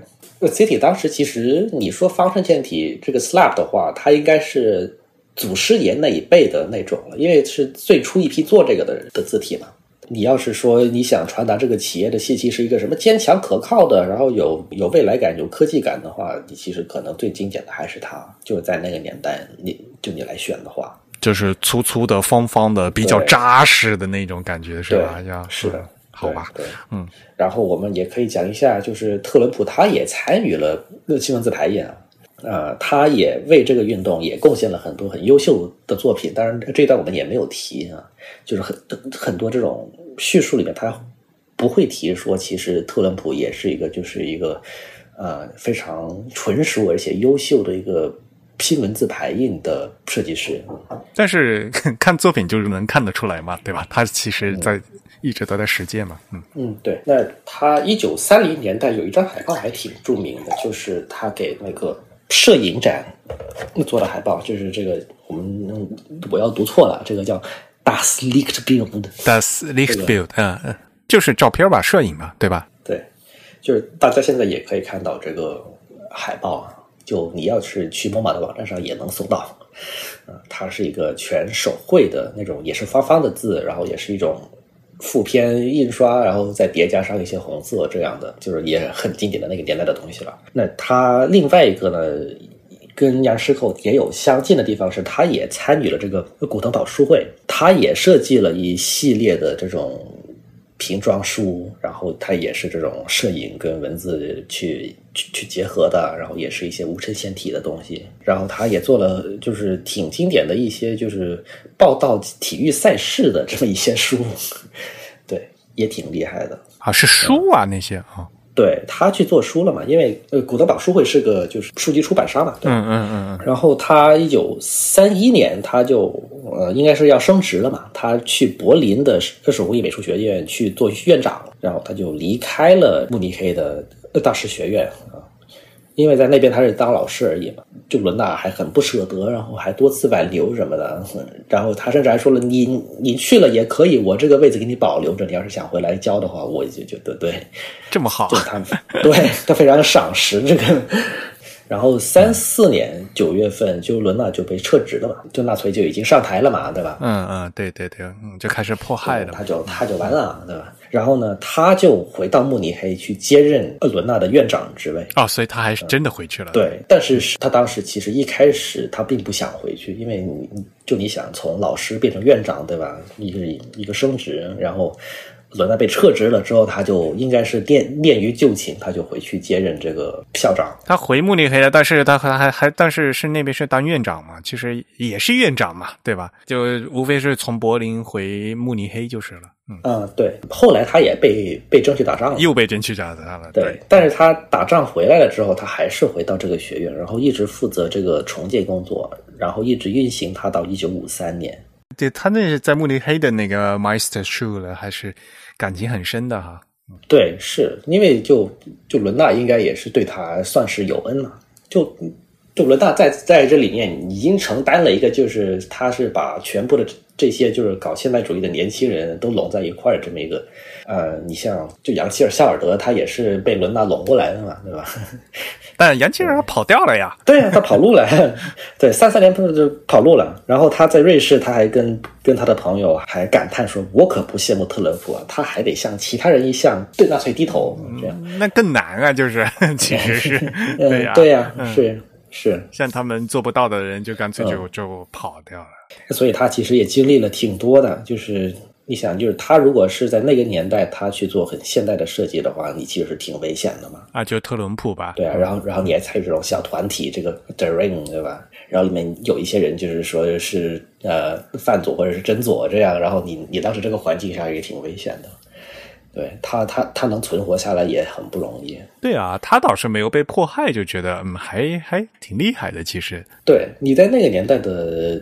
，City 当时其实你说方正健体这个 Slab 的话，它应该是祖师爷那一辈的那种了，因为是最初一批做这个的人的字体嘛。你要是说你想传达这个企业的信息是一个什么坚强可靠的，然后有有未来感、有科技感的话，你其实可能最经典的还是它。就是在那个年代，你就你来选的话，就是粗粗的、方方的、比较扎实的那种感觉，是吧？要是的。好吧，对，嗯，然后我们也可以讲一下，就是特伦普他也参与了那新文字排印啊，呃，他也为这个运动也贡献了很多很优秀的作品。当然，这一段我们也没有提啊，就是很很多这种叙述里面，他不会提说，其实特伦普也是一个就是一个呃非常纯熟而且优秀的一个新文字排印的设计师。但是 看作品就是能看得出来嘛，对吧？他其实在。一直都在实践嘛，嗯嗯，对。那他一九三零年代有一张海报还挺著名的，就是他给那个摄影展做的海报，就是这个我们我要读错了，这个叫 Das Lichtbild，Das Lichtbild，嗯嗯，就是照片吧，摄影嘛，对吧？对，就是大家现在也可以看到这个海报啊，就你要是去某马的网站上也能搜到，嗯，它是一个全手绘的那种，也是方方的字，然后也是一种。复片印刷，然后再叠加上一些红色，这样的就是也很经典的那个年代的东西了。那他另外一个呢，跟杨师寇也有相近的地方，是他也参与了这个古腾堡书会，他也设计了一系列的这种。瓶装书，然后它也是这种摄影跟文字去去去结合的，然后也是一些无衬线体的东西，然后他也做了就是挺经典的一些就是报道体育赛事的这么一些书，对，也挺厉害的啊，是书啊那些啊。对他去做书了嘛？因为呃，古德堡书会是个就是书籍出版商嘛。嗯嗯嗯嗯。然后他一九三一年他就呃应该是要升职了嘛，他去柏林的二手工艺美术学院去做院长，然后他就离开了慕尼黑的大师学院啊。因为在那边他是当老师而已嘛，就伦纳还很不舍得，然后还多次挽留什么的，然后他甚至还说了：“你你去了也可以，我这个位置给你保留着，你要是想回来教的话，我就觉得对，这么好，就他对他非常赏识这个。”然后三四年九月份，就伦纳就被撤职了嘛，就纳粹就已经上台了嘛，对吧？嗯嗯，对对对，嗯，就开始迫害了，他就他就完了，对吧？然后呢，他就回到慕尼黑去接任厄伦纳的院长职位。哦，所以他还是真的回去了。对，但是他当时其实一开始他并不想回去，因为你就你想从老师变成院长，对吧？一个一个升职，然后。伦纳被撤职了之后，他就应该是念念于旧情，他就回去接任这个校长。他回慕尼黑了，但是他还还还，但是是那边是当院长嘛，其实也是院长嘛，对吧？就无非是从柏林回慕尼黑就是了。嗯，对。后来他也被被征去打仗了，又被征去打仗了。对，但是他打仗回来了之后，他还是回到这个学院，然后一直负责这个重建工作，然后一直运行他到一九五三年。对他那是在慕尼黑的那个 Meister Schule 还是？感情很深的哈，对，是因为就就伦纳应该也是对他算是有恩了。就就伦纳在在这里面已经承担了一个，就是他是把全部的这些就是搞现代主义的年轻人都拢在一块儿这么一个，呃，你像就扬希尔夏尔德，他也是被伦纳拢过来的嘛，对吧？但扬希尔跑掉了呀，对呀，他跑路了，对，三三年就跑路了。然后他在瑞士，他还跟跟他的朋友还感叹说：“我可不羡慕特朗普啊，他还得像其他人一样对纳粹低头。”这样那更难啊，就是 其实是对呀，对呀，是。是，像他们做不到的人，就干脆就就跑掉了。所以他其实也经历了挺多的。就是你想，就是他如果是在那个年代，他去做很现代的设计的话，你其实是挺危险的嘛。啊，就特朗普吧。对啊，然后然后你还参与这种小团体，这个 The Ring 对吧？然后里面有一些人就是说是呃泛左或者是真左这样，然后你你当时这个环境下也挺危险的。对他，他他能存活下来也很不容易。对啊，他倒是没有被迫害，就觉得嗯，还还挺厉害的。其实，对你在那个年代的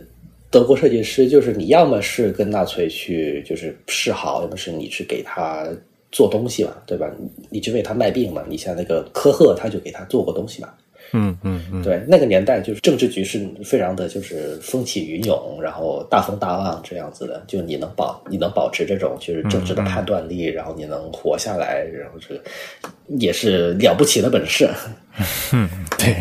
德国设计师，就是你要么是跟纳粹去就是示好，要么是你去给他做东西嘛，对吧？你去为他卖命嘛。你像那个科赫，他就给他做过东西嘛。嗯嗯嗯，对，那个年代就是政治局势非常的就是风起云涌，然后大风大浪这样子的，就你能保你能保持这种就是政治的判断力，然后你能活下来，然后这也是了不起的本事。嗯，对，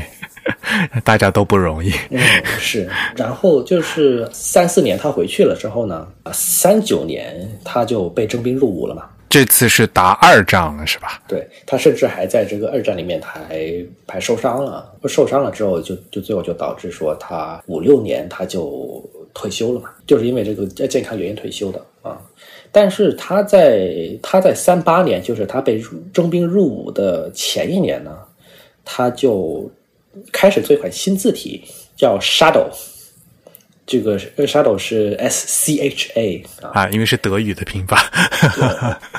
大家都不容易。嗯，是。然后就是三四年他回去了之后呢，三九年他就被征兵入伍了嘛。这次是打二仗了，是吧？对他，甚至还在这个二战里面，他还还受伤了。受伤了之后，就就最后就导致说他五六年他就退休了嘛，就是因为这个健康原因退休的啊。但是他在他在三八年，就是他被征兵入伍的前一年呢，他就开始做一款新字体，叫 Shadow。这个 shadow 是 S C H A 啊，因为是德语的拼法。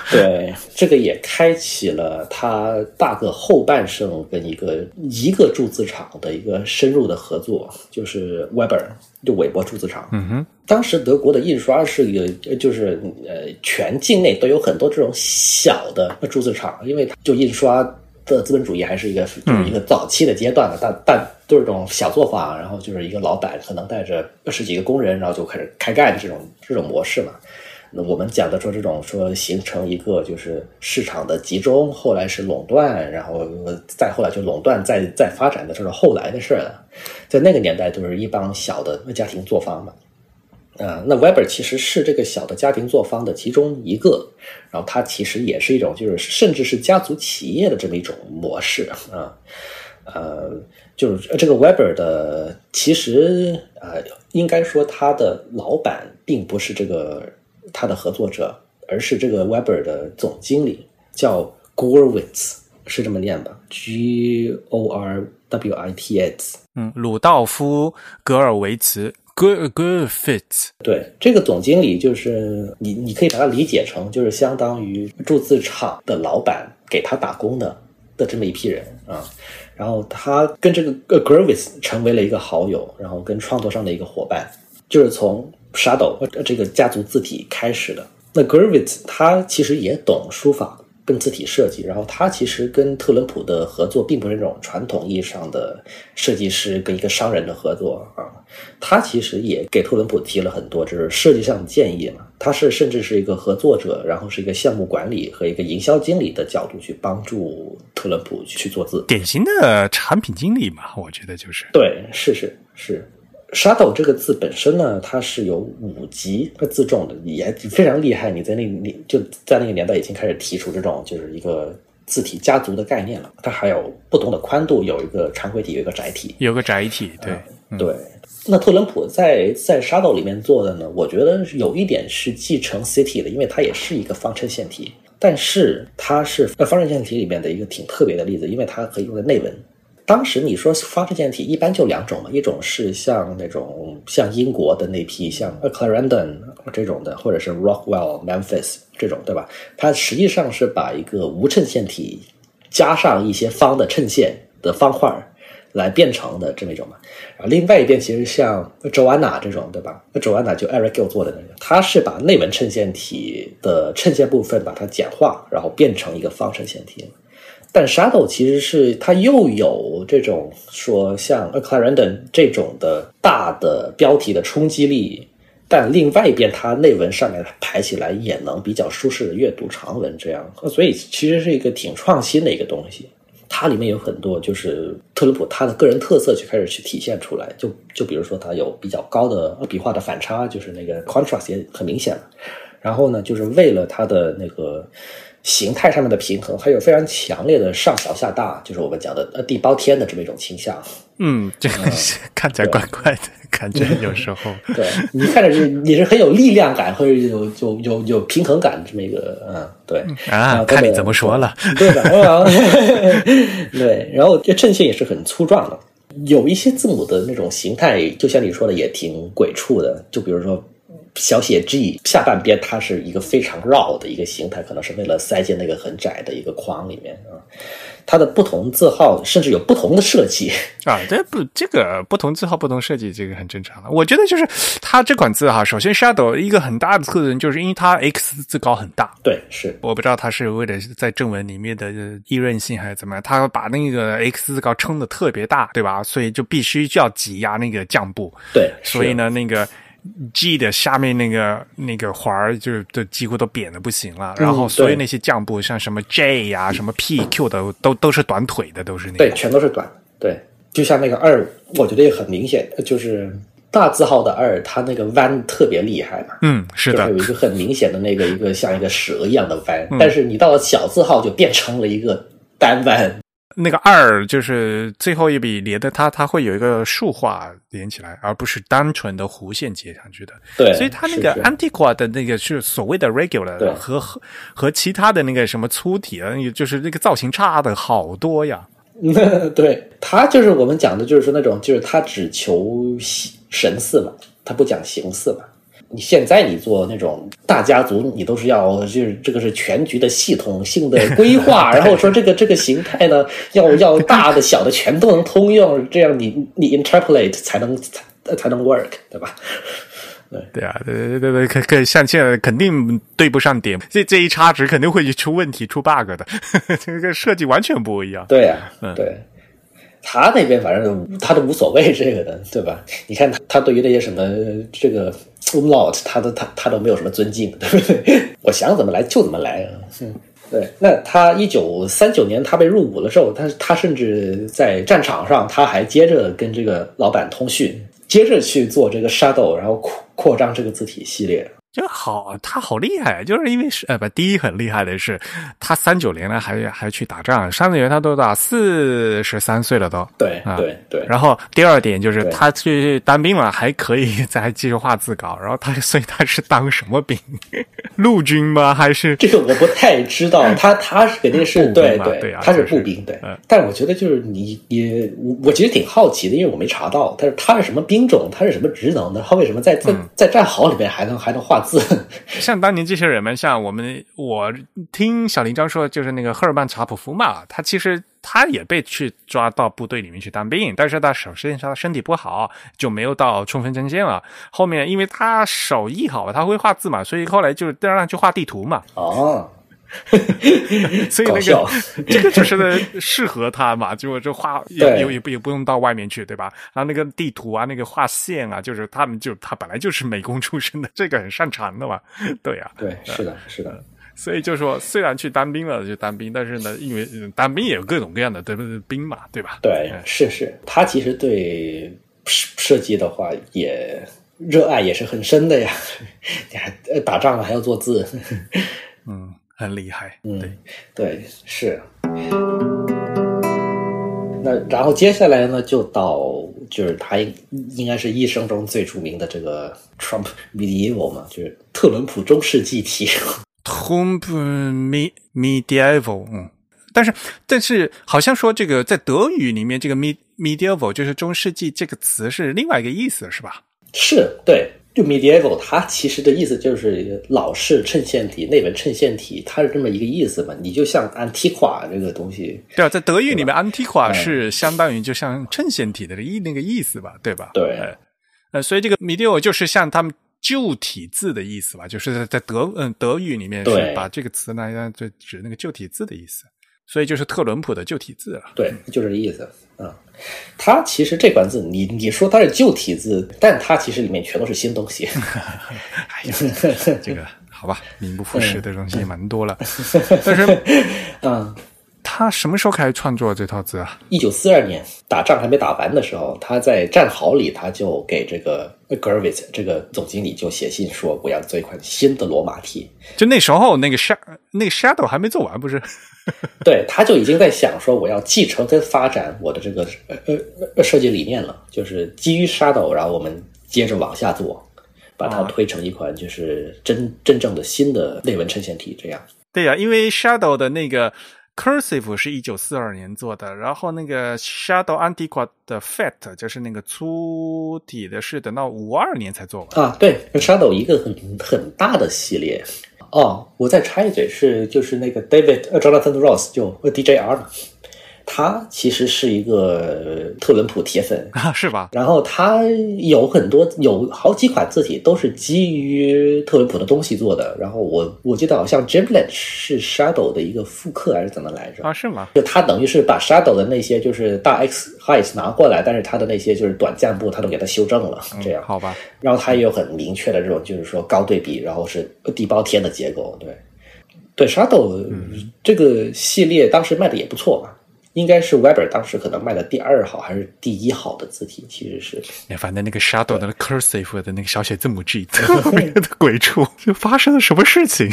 对，这个也开启了他大个后半生跟一个一个铸字厂的一个深入的合作，就是 Weber，就韦伯铸字厂。嗯哼，当时德国的印刷是一个，就是呃，全境内都有很多这种小的铸字厂，因为就印刷。的资本主义还是一个就是一个早期的阶段的，但但都是这种小作坊，然后就是一个老板可能带着二十几个工人，然后就开始开干这种这种模式嘛。那我们讲的说这种说形成一个就是市场的集中，后来是垄断，然后再后来就垄断再再发展的这种后来的事了。在那个年代都是一帮小的家庭作坊嘛。啊，那 Weber 其实是这个小的家庭作坊的其中一个，然后它其实也是一种，就是甚至是家族企业的这么一种模式啊，呃，就是这个 Weber 的，其实呃，应该说他的老板并不是这个他的合作者，而是这个 Weber 的总经理叫 Gorwitz，是这么念吧？G O R W I T S，嗯，鲁道夫·格尔维茨。Good good fit。对，这个总经理就是你，你可以把它理解成就是相当于铸字厂的老板给他打工的的这么一批人啊。然后他跟这个 g r v i s 成为了一个好友，然后跟创作上的一个伙伴，就是从 Shadow 这个家族字体开始的。那 g r v i s 他其实也懂书法。跟字体设计，然后他其实跟特伦普的合作并不是那种传统意义上的设计师跟一个商人的合作啊，他其实也给特伦普提了很多就是设计上的建议嘛，他是甚至是一个合作者，然后是一个项目管理和一个营销经理的角度去帮助特伦普去做字，典型的产品经理嘛，我觉得就是。对，是是是。Shadow 这个字本身呢，它是有五级字重的，也非常厉害。你在那你就在那个年代已经开始提出这种就是一个字体家族的概念了。它还有不同的宽度，有一个常规体，有一个窄体，有个窄体。对对。那特伦普在在 Shadow 里面做的呢，我觉得有一点是继承 City 的，因为它也是一个方衬线体，但是它是方衬线体里面的一个挺特别的例子，因为它可以用在内文。当时你说方衬线体一般就两种嘛，一种是像那种像英国的那批像 Clarendon 这种的，或者是 Rockwell、Memphis 这种，对吧？它实际上是把一个无衬线体加上一些方的衬线的方块来变成的这么一种嘛。然后另外一边其实像 Joanna 这种，对吧？那 Joanna 就 Eric Gill 做的那个，他是把内文衬线体的衬线部分把它简化，然后变成一个方衬线体。但 Shadow 其实是它又有这种说像 A Clarendon 这种的大的标题的冲击力，但另外一边它内文上面排起来也能比较舒适的阅读长文，这样，所以其实是一个挺创新的一个东西。它里面有很多就是特朗普他的个人特色就开始去体现出来，就就比如说他有比较高的笔画的反差，就是那个 contrast 也很明显了。然后呢，就是为了他的那个。形态上面的平衡，还有非常强烈的上小下大，就是我们讲的呃地包天的这么一种倾向。嗯，这个看起来怪怪的 感觉，有时候。对你看着是你是很有力量感，或者有有有有平衡感这么一个嗯，对啊，看你怎么说了，对吧？对，然后这衬线也是很粗壮的，有一些字母的那种形态，就像你说的，也挺鬼畜的，就比如说。小写 G 下半边，它是一个非常绕的一个形态，可能是为了塞进那个很窄的一个框里面啊。它的不同字号甚至有不同的设计 啊，这不这个不同字号不同设计，这个很正常了。我觉得就是它这款字哈，首先 Shadow 一个很大的特征就是因为它 X 字高很大，对，是我不知道它是为了在正文里面的易润性还是怎么样，它把那个 X 字高撑的特别大，对吧？所以就必须要挤压那个降部，对，所以呢那个。G 的下面那个那个环儿，就是都几乎都扁的不行了。然后所有那些降部，像什么 J 呀、什么 P、Q 的，都都是短腿的，都是那。对，全都是短。对，就像那个二，我觉得也很明显，就是大字号的二，它那个弯特别厉害嘛。嗯，是的，有一个很明显的那个一个像一个蛇一样的弯。但是你到了小字号，就变成了一个单弯。那个二就是最后一笔连的，它它会有一个竖画连起来，而不是单纯的弧线接上去的。对，所以它那个 Antiqua 的那个是所谓的 regular，和和和其他的那个什么粗体啊，就是那个造型差的好多呀。对，它就是我们讲的，就是说那种，就是它只求神似嘛，它不讲形似嘛。你现在你做那种大家族，你都是要就是这个是全局的系统性的规划，然后说这个这个形态呢，要要大的小的全都能通用，这样你你 interpolate 才能才才能 work，对吧？对对啊，对对对对，可可像现在肯定对不上点，这这一差值肯定会出问题出 bug 的，这个设计完全不一样。对呀，嗯，对。他那边反正他都无所谓这个的，对吧？你看他他对于那些什么这个 umlaut，他都他他都没有什么尊敬，对不对？我想怎么来就怎么来啊。嗯，对。那他一九三九年他被入伍了之后，他他甚至在战场上他还接着跟这个老板通讯，接着去做这个 shadow，然后扩扩张这个字体系列。就好，他好厉害，就是因为是呃不，第一很厉害的是，他三九年了还还去打仗，三九年他都到四十三岁了都，对啊对对。然后第二点就是他去当兵了，还可以再继续画自稿，然后他所以他是当什么兵？陆军吗？还是这个我不太知道，他他是肯定是对对对他是步兵对，但我觉得就是你你我我其实挺好奇的，因为我没查到，但是他是什么兵种，他是什么职能的，他为什么在在在战壕里面还能还能画？字 像当年这些人们，像我们，我听小林章说，就是那个赫尔曼查普夫嘛，他其实他也被去抓到部队里面去当兵，但是他首先他身体不好，就没有到冲锋阵线了。后面因为他手艺好，他会画字嘛，所以后来就让他去画地图嘛。哦。所以那个这个就是呢适合他嘛，就这画也也也不也不用到外面去，对吧？然后那个地图啊，那个画线啊，就是他们就他本来就是美工出身的，这个很擅长的嘛，对呀，对，是的，是的。所以就说，虽然去当兵了就当兵，但是呢，因为当兵也有各种各样的对不对兵嘛，对吧？对，是是，他其实对设计的话也热爱也是很深的呀。你还打仗了还要做字，嗯。很厉害，嗯，对，对，是。那然后接下来呢，就到就是他应应该是一生中最著名的这个 Trump Medieval 嘛，就是特伦普中世纪题。Trump Medieval，嗯，但是但是好像说这个在德语里面，这个 Medieval 就是中世纪这个词是另外一个意思，是吧？是对。就 medieval，它其实的意思就是老式衬线体、内文衬线体，它是这么一个意思嘛？你就像 antiqua 这个东西，对啊，在德语里面，antiqua 是相当于就像衬线体的意那个意思吧？对吧？对，呃，所以这个 medieval 就是像他们旧体字的意思吧？就是在德嗯德语里面是把这个词呢就指那个旧体字的意思。所以就是特伦普的旧体字了。对，就这个意思。嗯，它其实这款字，你你说它是旧体字，但它其实里面全都是新东西。哎呀，这个好吧，名不副实的东西也蛮多了。但是，嗯，他什么时候开始创作这套字啊？一九四二年打仗还没打完的时候，他在战壕里，他就给这个 Gervitz 这个总经理就写信说，我要做一款新的罗马体。就那时候，那个 Shadow 那个 Shadow 还没做完，不是？对，他就已经在想说，我要继承跟发展我的这个呃呃设计理念了，就是基于 Shadow，然后我们接着往下做，把它推成一款就是真真正的新的内文衬线体这样。对呀、因为 Shadow 的那个 Cursive 是一九四二年做的，然后那个 Shadow Antiqua 的 Fat 就是那个粗体的，是等到五二年才做完。啊，对，Shadow 一个很很大的系列。哦，我再插一嘴，是就是那个 David Jonathan Ross 就 DJR 嘛，他其实是一个特伦普铁粉，啊，是吧？然后他有很多有好几款字体都是基于特伦普的东西做的。然后我我记得好像 Gimlet 是 Shadow 的一个复刻还是怎么来着？啊，是吗？就他等于是把 Shadow 的那些就是大 X height 拿过来，但是他的那些就是短降部他都给他修正了，这样。好吧，然后他也有很明确的这种，就是说高对比，然后是地包天的结构，对，对，Shadow、这个系列当时卖的也不错嘛，应该是 Weber 当时可能卖的第二好还是第一好的字体，其实是，哎反正那个 Shadow 的 Cursive 的那个小写字母 G 特别的鬼畜，就发生了什么事情？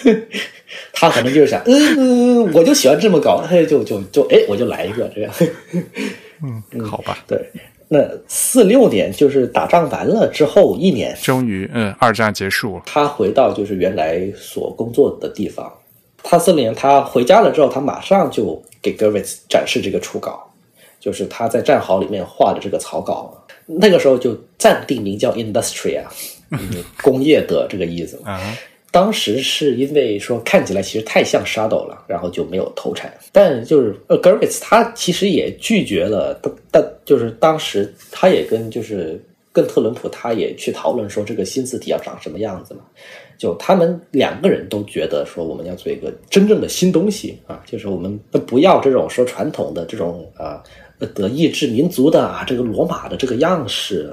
他可能就是想，嗯嗯，我就喜欢这么搞，嘿，就就就，哎，我就来一个这样，嗯，好吧，对。那四六年就是打仗完了之后一年，终于，嗯，二战结束了。他回到就是原来所工作的地方。他四六年他回家了之后，他马上就给 Gervitz 展示这个初稿，就是他在战壕里面画的这个草稿。那个时候就暂定名叫 Industria，嗯，工业的这个意思。啊，当时是因为说看起来其实太像 Shadow 了，然后就没有投产。但就是呃 Gervitz 他其实也拒绝了，但但就是当时他也跟就是跟特伦普他也去讨论说这个新字体要长什么样子嘛。就他们两个人都觉得说我们要做一个真正的新东西啊，就是我们不要这种说传统的这种啊。德意志民族的啊，这个罗马的这个样式，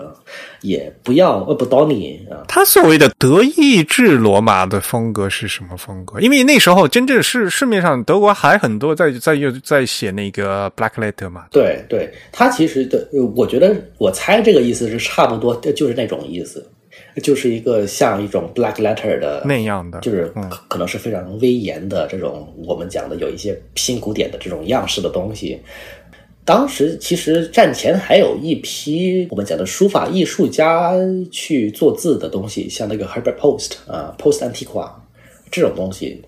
也不要呃不到你啊，他所谓的德意志罗马的风格是什么风格？因为那时候真正是市面上德国还很多在在又在写那个 Black Letter 嘛。对对，他其实的，我觉得我猜这个意思是差不多，就是那种意思，就是一个像一种 Black Letter 的那样的，就是可可能是非常威严的这种我们讲的有一些新古典的这种样式的东西。当时其实战前还有一批我们讲的书法艺术家去做字的东西，像那个 Herbert Post 啊，Post Antiqua 这种东西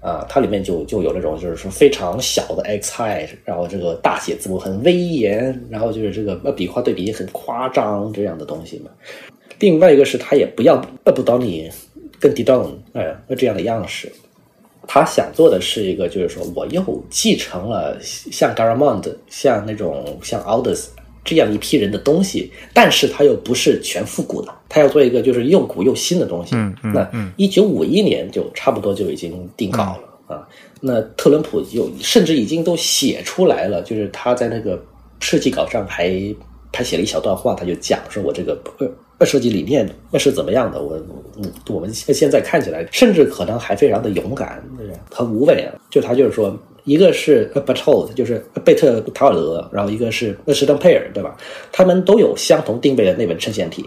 啊，它里面就就有那种就是说非常小的 X height，然后这个大写字母很威严，然后就是这个呃笔画对比很夸张这样的东西嘛。另外一个是他也不要呃不到你跟 o n 哎这样的样式。他想做的是一个，就是说我又继承了像 Garamond、像那种像 Aldous 这样一批人的东西，但是他又不是全复古的，他要做一个就是又古又新的东西。嗯嗯那一九五一年就差不多就已经定稿了、啊。那特伦普就甚至已经都写出来了，就是他在那个设计稿上还还写了一小段话，他就讲说我这个呃设计理念那是怎么样的？我嗯，我们现现在看起来，甚至可能还非常的勇敢，很无畏啊。就他就是说，一个是 Berthold，就是贝特塔尔德，然后一个是施登佩尔，对吧？他们都有相同定位的那本衬线体，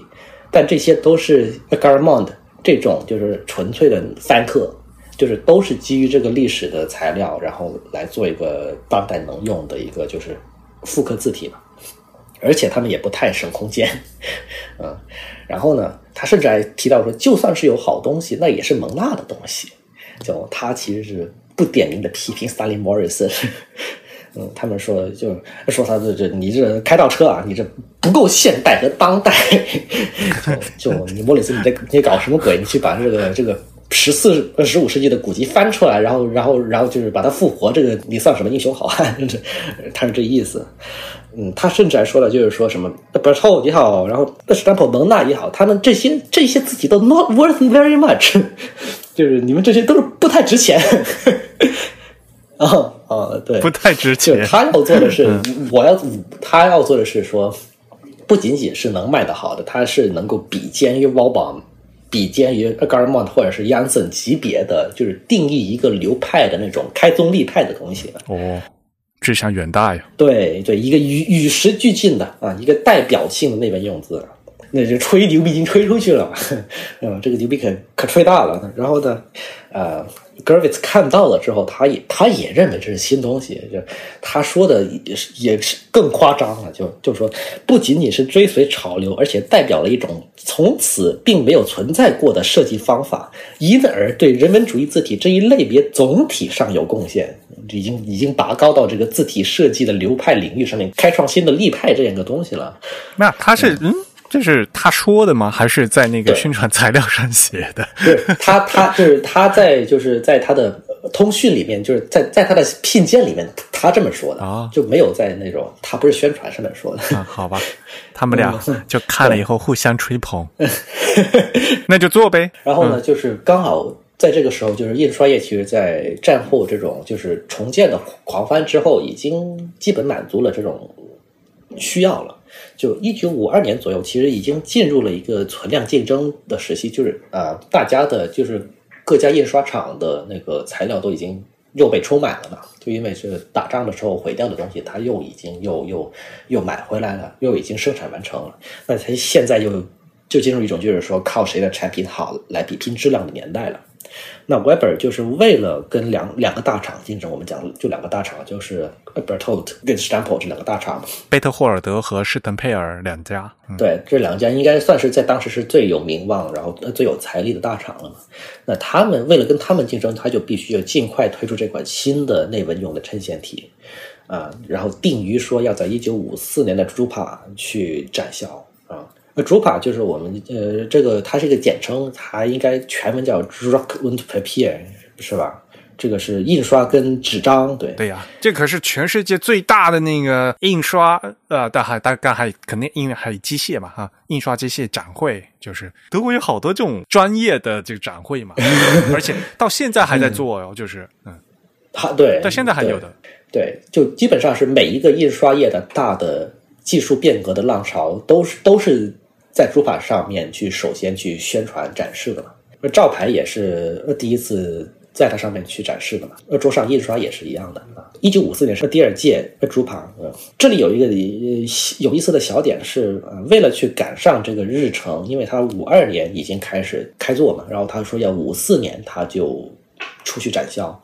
但这些都是 Garamond 这种就是纯粹的翻刻，就是都是基于这个历史的材料，然后来做一个当代能用的一个就是复刻字体嘛。而且他们也不太省空间，嗯，然后呢，他甚至还提到说，就算是有好东西，那也是蒙纳的东西。就他其实是不点名的批评斯大林·莫里森，嗯，他们说就说他这这你这开倒车啊，你这不够现代和当代，就就你莫里森你在你搞什么鬼？你去把这个这个。十四、十五世纪的古籍翻出来，然后，然后，然后就是把它复活，这个你算什么英雄好汉？他是这意思。嗯，他甚至还说了，就是说什么 b e r t o 也好，然后斯坦普蒙纳也好，他们这些这些自己都 not worth very much，就是你们这些都是不太值钱。啊啊，对，不太值钱。他要做的是，我要他要做的是说，不仅仅是能卖得好的，他是能够比肩于 w a b a 比肩于 g a r m o n t 或者是 Yanson 级别的，就是定义一个流派的那种开宗立派的东西。哦，志向远大呀！对对，一个与与时俱进的啊，一个代表性的那本用字。那就吹牛逼已经吹出去了嘛，嗯，这个牛逼可可吹大了。然后呢，呃 g e r v i t z 看到了之后，他也他也认为这是新东西，就他说的也是也是更夸张了，就就说不仅仅是追随潮流，而且代表了一种从此并没有存在过的设计方法，因而对人文主义字体这一类别总体上有贡献，已经已经拔高到这个字体设计的流派领域上面，开创新的立派这样一个东西了。那他是嗯。这是他说的吗？还是在那个宣传材料上写的？对，他他就是他在就是在他的通讯里面，就是在在他的聘件里面，他这么说的啊，就没有在那种他不是宣传上面说的啊。好吧，他们俩 就看了以后互相吹捧，那就做呗。然后呢，就是刚好在这个时候，就是印刷业其实，在战后这种就是重建的狂欢之后，已经基本满足了这种需要了。就一九五二年左右，其实已经进入了一个存量竞争的时期，就是啊，大家的，就是各家印刷厂的那个材料都已经又被充满了嘛。就因为是打仗的时候毁掉的东西，它又已经又又又买回来了，又已经生产完成了。那它现在又就进入一种就是说靠谁的产品好来比拼质量的年代了。那 Weber 就是为了跟两两个大厂竞争，我们讲就两个大厂，就是 Berthold 跟 Stempel 这两个大厂，贝特霍尔德和施滕佩尔两家。对，这两家应该算是在当时是最有名望，然后最有财力的大厂了嘛。那他们为了跟他们竞争，他就必须要尽快推出这款新的内文用的衬线体啊，然后定于说要在一九五四年的 Drupa 去展销。Drupa 就是我们呃，这个它是一个简称，它应该全文叫 Druck und Papier，是吧？这个是印刷跟纸张，对对呀，这可是全世界最大的那个印刷呃，大还大概还肯定因为还有机械嘛哈，印刷机械展会，就是德国有好多这种专业的这个展会嘛，而且到现在还在做哦，就是嗯，好对，到现在还有的，对，就基本上是每一个印刷业的大的技术变革的浪潮，都是都是。在珠法上面去首先去宣传展示的嘛，那照牌也是第一次在它上面去展示的嘛，那桌上印刷也是一样的啊。一九五四年是第二届主帕，这里有一个有意思的小点是，为了去赶上这个日程，因为他五二年已经开始开做嘛，然后他说要五四年他就出去展销，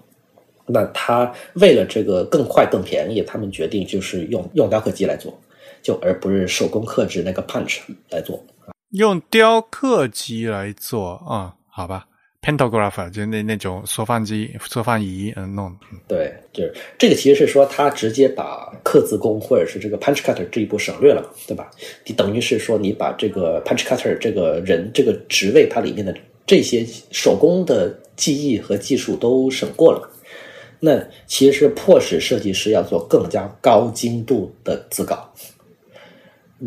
那他为了这个更快更便宜，他们决定就是用用雕刻机来做。就而不是手工刻制那个 punch 来做，用雕刻机来做啊？好吧，pantograph 就那那种缩放机、缩放仪，嗯，弄。对，就是这个，其实是说他直接把刻字工或者是这个 punch cutter 这一步省略了，对吧？你等于是说你把这个 punch cutter 这个人这个职位它里面的这些手工的技艺和技术都省过了，那其实是迫使设计师要做更加高精度的字稿。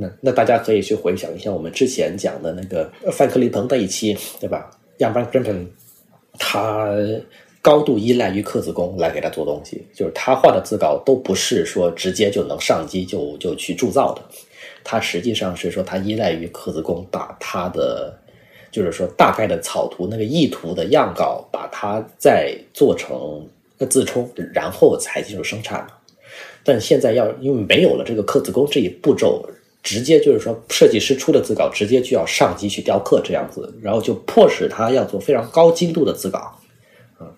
那那大家可以去回想一下我们之前讲的那个范克利彭那一期，对吧？亚班格本他高度依赖于刻字工来给他做东西，就是他画的字稿都不是说直接就能上机就就去铸造的，他实际上是说他依赖于刻字工把他的就是说大概的草图那个意图的样稿，把它再做成字冲，然后才进入生产。但现在要因为没有了这个刻字工这一步骤。直接就是说，设计师出的字稿直接就要上机去雕刻这样子，然后就迫使他要做非常高精度的字稿，啊，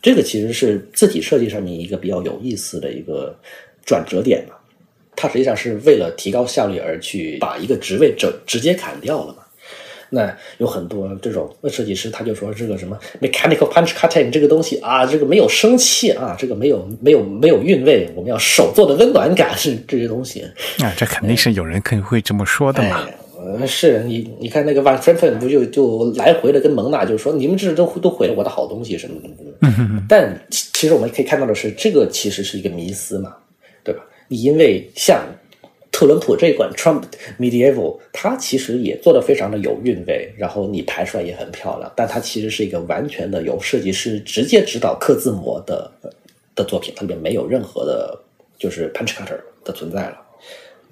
这个其实是字体设计上面一个比较有意思的一个转折点吧。它实际上是为了提高效率而去把一个职位整直接砍掉了嘛。那有很多这种设计师，他就说这个什么 mechanical punch cutting 这个东西啊，这个没有生气啊，这个没有没有没有韵味，我们要手做的温暖感是这些东西。啊，这肯定是有人肯定会这么说的嘛。呃，是你你看那个 Van Frippen 不就就来回的跟蒙娜就说你们这都都毁了我的好东西什么什么的。嗯但其实我们可以看到的是，这个其实是一个迷思嘛，对吧？你因为像。特伦普这款 Trump Medieval，它其实也做的非常的有韵味，然后你排出来也很漂亮，但它其实是一个完全的由设计师直接指导刻字模的的作品，它里面没有任何的，就是 punch cutter 的存在了。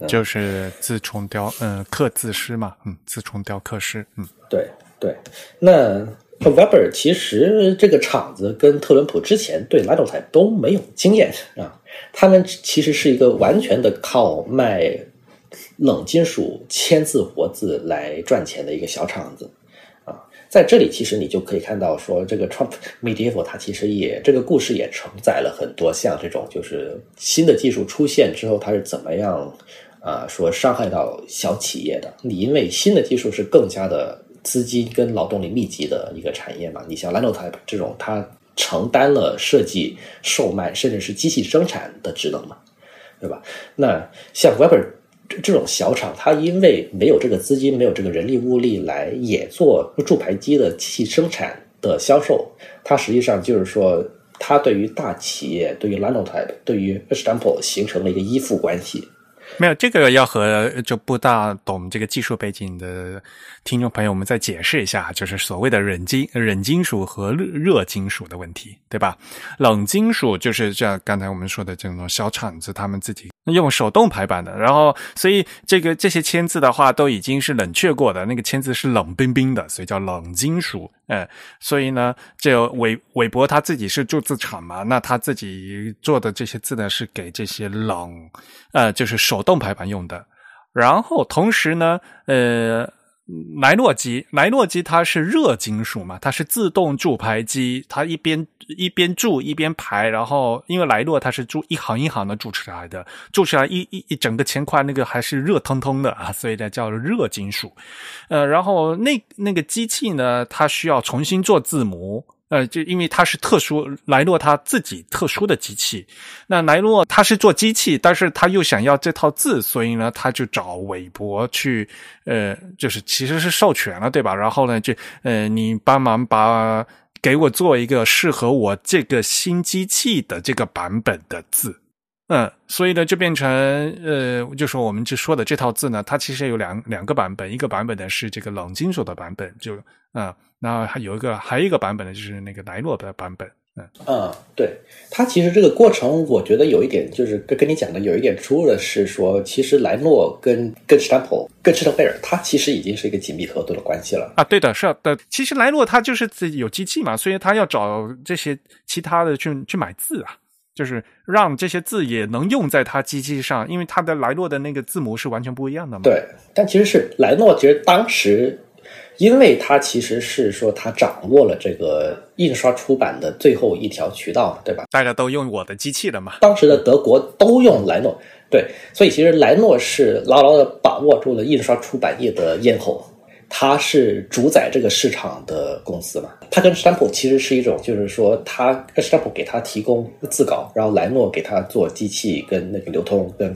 就是自重雕，嗯，刻字师嘛，嗯，自重雕刻师，嗯，对对。那 Weber 其实这个厂子跟特伦普之前对 Linotype 都没有经验啊，他们其实是一个完全的靠卖冷金属签字活字来赚钱的一个小厂子啊。在这里，其实你就可以看到说，这个 Trump Medieval 它其实也这个故事也承载了很多像这种，就是新的技术出现之后，它是怎么样。啊，说伤害到小企业的，你因为新的技术是更加的资金跟劳动力密集的一个产业嘛？你像 Linotype 这种，它承担了设计、售卖，甚至是机器生产的职能嘛，对吧？那像 Weber 这这种小厂，它因为没有这个资金，没有这个人力物力来也做铸牌机的机器生产的销售，它实际上就是说，它对于大企业、对于 Lanotype、对于 Stample 形成了一个依附关系。没有这个要和就不大懂这个技术背景的听众朋友们再解释一下，就是所谓的冷金冷金属和热热金属的问题，对吧？冷金属就是像刚才我们说的这种小厂子，他们自己用手动排版的，然后所以这个这些签字的话都已经是冷却过的，那个签字是冷冰冰的，所以叫冷金属。嗯，所以呢，这韦韦伯他自己是铸字厂嘛，那他自己做的这些字呢，是给这些冷，呃，就是手动排版用的。然后同时呢，呃。莱诺机，莱诺机它是热金属嘛，它是自动铸排机，它一边一边铸一边排，然后因为莱诺它是铸一行一行的铸出来的，铸出来一一一整个铅块那个还是热腾腾的啊，所以呢叫热金属。呃，然后那那个机器呢，它需要重新做字母。呃，就因为它是特殊莱诺他自己特殊的机器，那莱诺他是做机器，但是他又想要这套字，所以呢，他就找韦伯去，呃，就是其实是授权了，对吧？然后呢，就呃，你帮忙把给我做一个适合我这个新机器的这个版本的字，嗯，所以呢，就变成呃，就是我们就说的这套字呢，它其实有两两个版本，一个版本呢是这个冷金属的版本，就啊。那还有一个，还有一个版本呢，就是那个莱诺的版本。嗯嗯，对，它其实这个过程，我觉得有一点，就是跟跟你讲的有一点出入的是说，其实莱诺跟跟 Stample 跟施特贝尔，它其实已经是一个紧密合作的关系了啊。对的，是的。其实莱诺他就是自己有机器嘛，所以他要找这些其他的去去买字啊，就是让这些字也能用在他机器上，因为他的莱诺的那个字母是完全不一样的嘛。对，但其实是莱诺，其实当时。因为他其实是说，他掌握了这个印刷出版的最后一条渠道嘛，对吧？大家都用我的机器了嘛？当时的德国都用莱诺，对，所以其实莱诺是牢牢的把握住了印刷出版业的咽喉，它是主宰这个市场的公司嘛。它跟 Stample 其实是一种，就是说，它 Stample 给他提供自稿，然后莱诺给他做机器跟那个流通跟。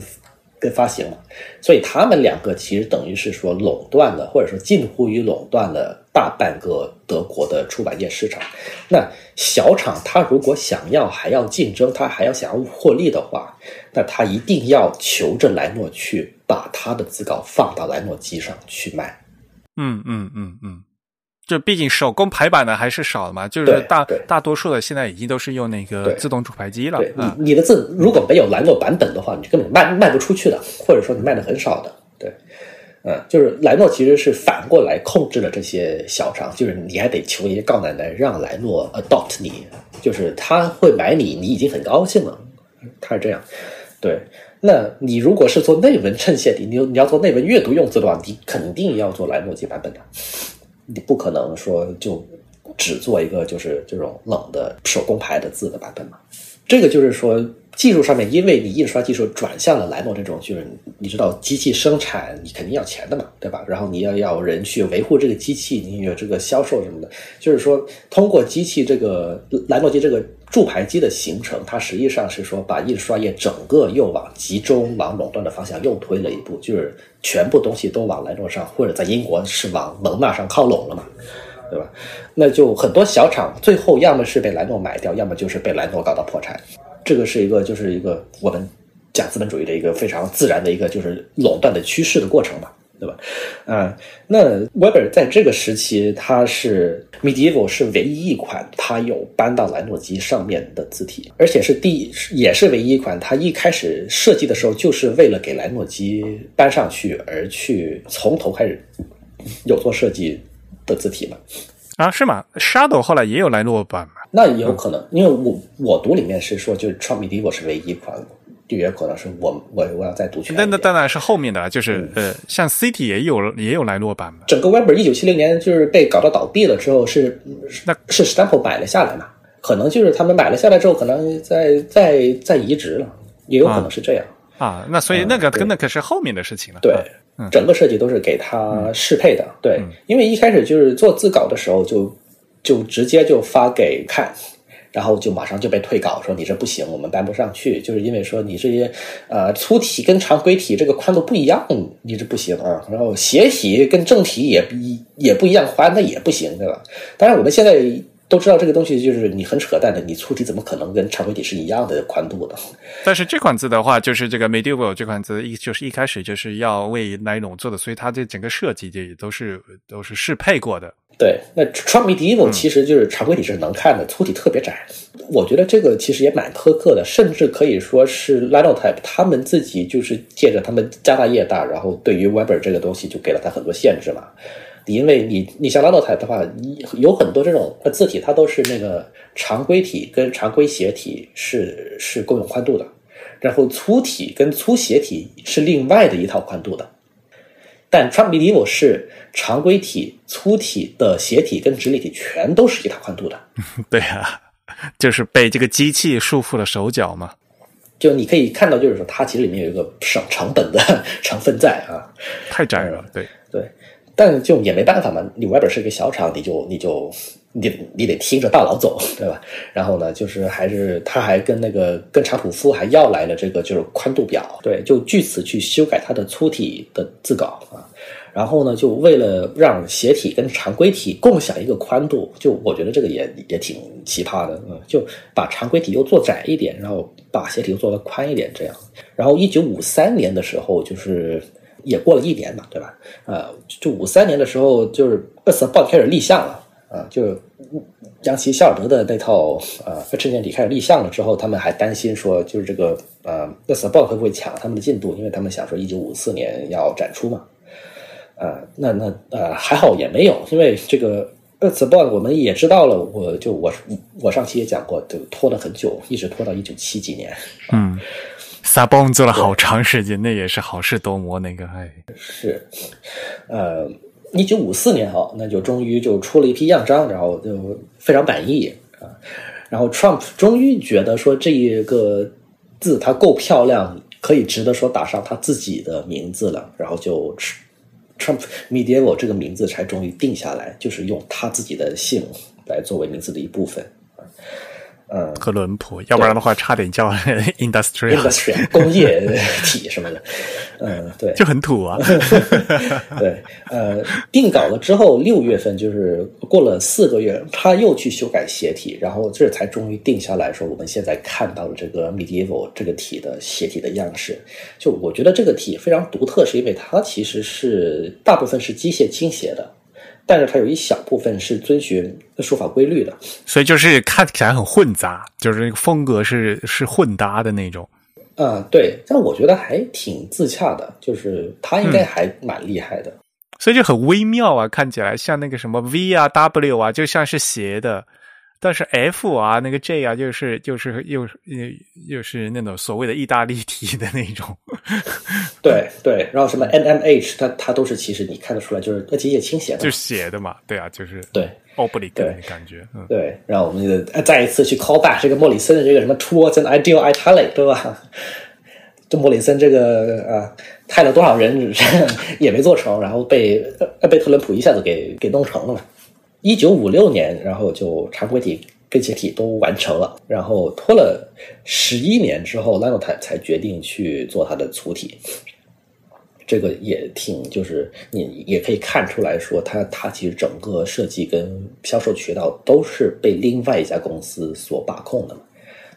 跟发行嘛，所以他们两个其实等于是说垄断了，或者说近乎于垄断了大半个德国的出版业市场。那小厂他如果想要还要竞争，他还要想要获利的话，那他一定要求着莱诺去把他的自稿放到莱诺机上去卖。嗯嗯嗯嗯。就毕竟手工排版的还是少嘛，就是大大多数的现在已经都是用那个自动出排机了。你你的字如果没有莱诺版本的话，你根本卖卖不出去的，或者说你卖的很少的。对，嗯，就是莱诺其实是反过来控制了这些小厂，就是你还得求爷爷告奶奶让莱诺 adopt 你，就是他会买你，你已经很高兴了。他是这样，对。那你如果是做内文衬线题，你你要做内文阅读用字的话，你肯定要做莱诺基版本的。你不可能说就只做一个就是这种冷的手工排的字的版本嘛？这个就是说技术上面，因为你印刷技术转向了莱诺这种，就是你知道机器生产你肯定要钱的嘛，对吧？然后你要要人去维护这个机器，你有这个销售什么的，就是说通过机器这个莱诺机这个铸牌机的形成，它实际上是说把印刷业整个又往集中、往垄断的方向又推了一步，就是。全部东西都往莱诺上，或者在英国是往蒙纳上靠拢了嘛，对吧？那就很多小厂最后要么是被莱诺买掉，要么就是被莱诺搞到破产。这个是一个，就是一个我们讲资本主义的一个非常自然的一个就是垄断的趋势的过程嘛。对吧？啊，那 Weber 在这个时期，它是 Medieval 是唯一一款它有搬到莱诺基上面的字体，而且是第也是唯一一款它一开始设计的时候就是为了给莱诺基搬上去而去从头开始有做设计的字体嘛。啊，是吗？Shadow 后来也有莱诺版嘛？那也有可能，因为我我读里面是说，就是 Trump Medieval 是唯一一款。就也可能是我我我要再读全。那那当然是后面的，就是呃，像 City 也有也有莱诺版嘛。整个 Weber 一九七零年就是被搞到倒闭了之后，是那是 Stample 买了下来嘛？可能就是他们买了下来之后，可能再再再移植了，也有可能是这样啊。那所以那个跟那可是后面的事情了。对，整个设计都是给他适配的。对，因为一开始就是做自稿的时候，就就直接就发给看。然后就马上就被退稿，说你这不行，我们搬不上去，就是因为说你这些呃粗体跟常规体这个宽度不一样，你这不行啊。然后斜体跟正体也一也不一样宽，那也不行，对吧？但是我们现在都知道这个东西就是你很扯淡的，你粗体怎么可能跟常规体是一样的宽度的？但是这款字的话，就是这个 Medieval 这款字一就是一开始就是要为奶农做的，所以它这整个设计也都是都是适配过的。对，那 Trump Medieval 其实就是常规体是能看的，粗体特别窄。我觉得这个其实也蛮苛刻的，甚至可以说是 Linotype 他们自己就是借着他们家大业大，然后对于 Weber 这个东西就给了他很多限制嘛。因为你你像 Linotype 的话，有很多这种字体，它都是那个常规体跟常规斜体是是共用宽度的，然后粗体跟粗斜体是另外的一套宽度的。但 Trump Medieval 是常规体、粗体的斜体跟直立体全都是一套宽度的。对啊，就是被这个机器束缚了手脚嘛。就你可以看到，就是说它其实里面有一个省成本的 成分在啊。太窄了，对对。但就也没办法嘛，你外边是一个小厂，你就你就你你得听着大佬走，对吧？然后呢，就是还是他还跟那个跟查普夫还要来了这个就是宽度表，对，就据此去修改他的粗体的字稿啊。然后呢，就为了让斜体跟常规体共享一个宽度，就我觉得这个也也挺奇葩的，嗯，就把常规体又做窄一点，然后把斜体又做的宽一点，这样。然后一九五三年的时候，就是。也过了一年嘛，对吧？呃，就五三年的时候，就是厄斯报开始立项了啊，就杨奇希尔德的那套呃证件体开始立项了之后，他们还担心说，就是这个呃厄斯报会不会抢他们的进度？因为他们想说一九五四年要展出嘛。呃，那那呃还好也没有，因为这个厄斯报我们也知道了，我就我我上期也讲过，就拖了很久，一直拖到一九七几年。嗯。撒蹦做了好长时间，那也是好事多磨。那个哎，是，呃，一九五四年哈，那就终于就出了一批样章，然后就非常满意啊。然后 Trump 终于觉得说这一个字它够漂亮，可以值得说打上他自己的名字了。然后就 Trump Medieval 这个名字才终于定下来，就是用他自己的姓来作为名字的一部分。嗯，和伦普，要不然的话，差点叫 industry，industry 工业体什么的。嗯，对，就很土啊。对，呃，定稿了之后，六月份就是过了四个月，他又去修改斜体，然后这才终于定下来说，我们现在看到了这个 medieval 这个体的斜体的样式。就我觉得这个体非常独特，是因为它其实是大部分是机械倾斜的。但是它有一小部分是遵循书法规律的，所以就是看起来很混杂，就是那个风格是是混搭的那种。嗯，对，但我觉得还挺自洽的，就是他应该还蛮厉害的，所以就很微妙啊，看起来像那个什么 V 啊 W 啊，就像是斜的。但是 F 啊，那个 J 啊，就是就是又又又是那种所谓的意大利体的那种，对对，然后什么 N M H，它它都是其实你看得出来，就是那机械倾斜的，就是斜的嘛，对啊，就是对奥布里克的感觉，嗯，对，然后我们再一次去 call back 这个莫里森的这个什么 towards an ideal italic，对吧？这莫里森这个啊，派了多少人 也没做成，然后被被特朗普一下子给给弄成了嘛。一九五六年，然后就常规体跟斜体都完成了，然后拖了十一年之后，Lano 才才决定去做它的粗体。这个也挺，就是你也可以看出来说，它它其实整个设计跟销售渠道都是被另外一家公司所把控的嘛。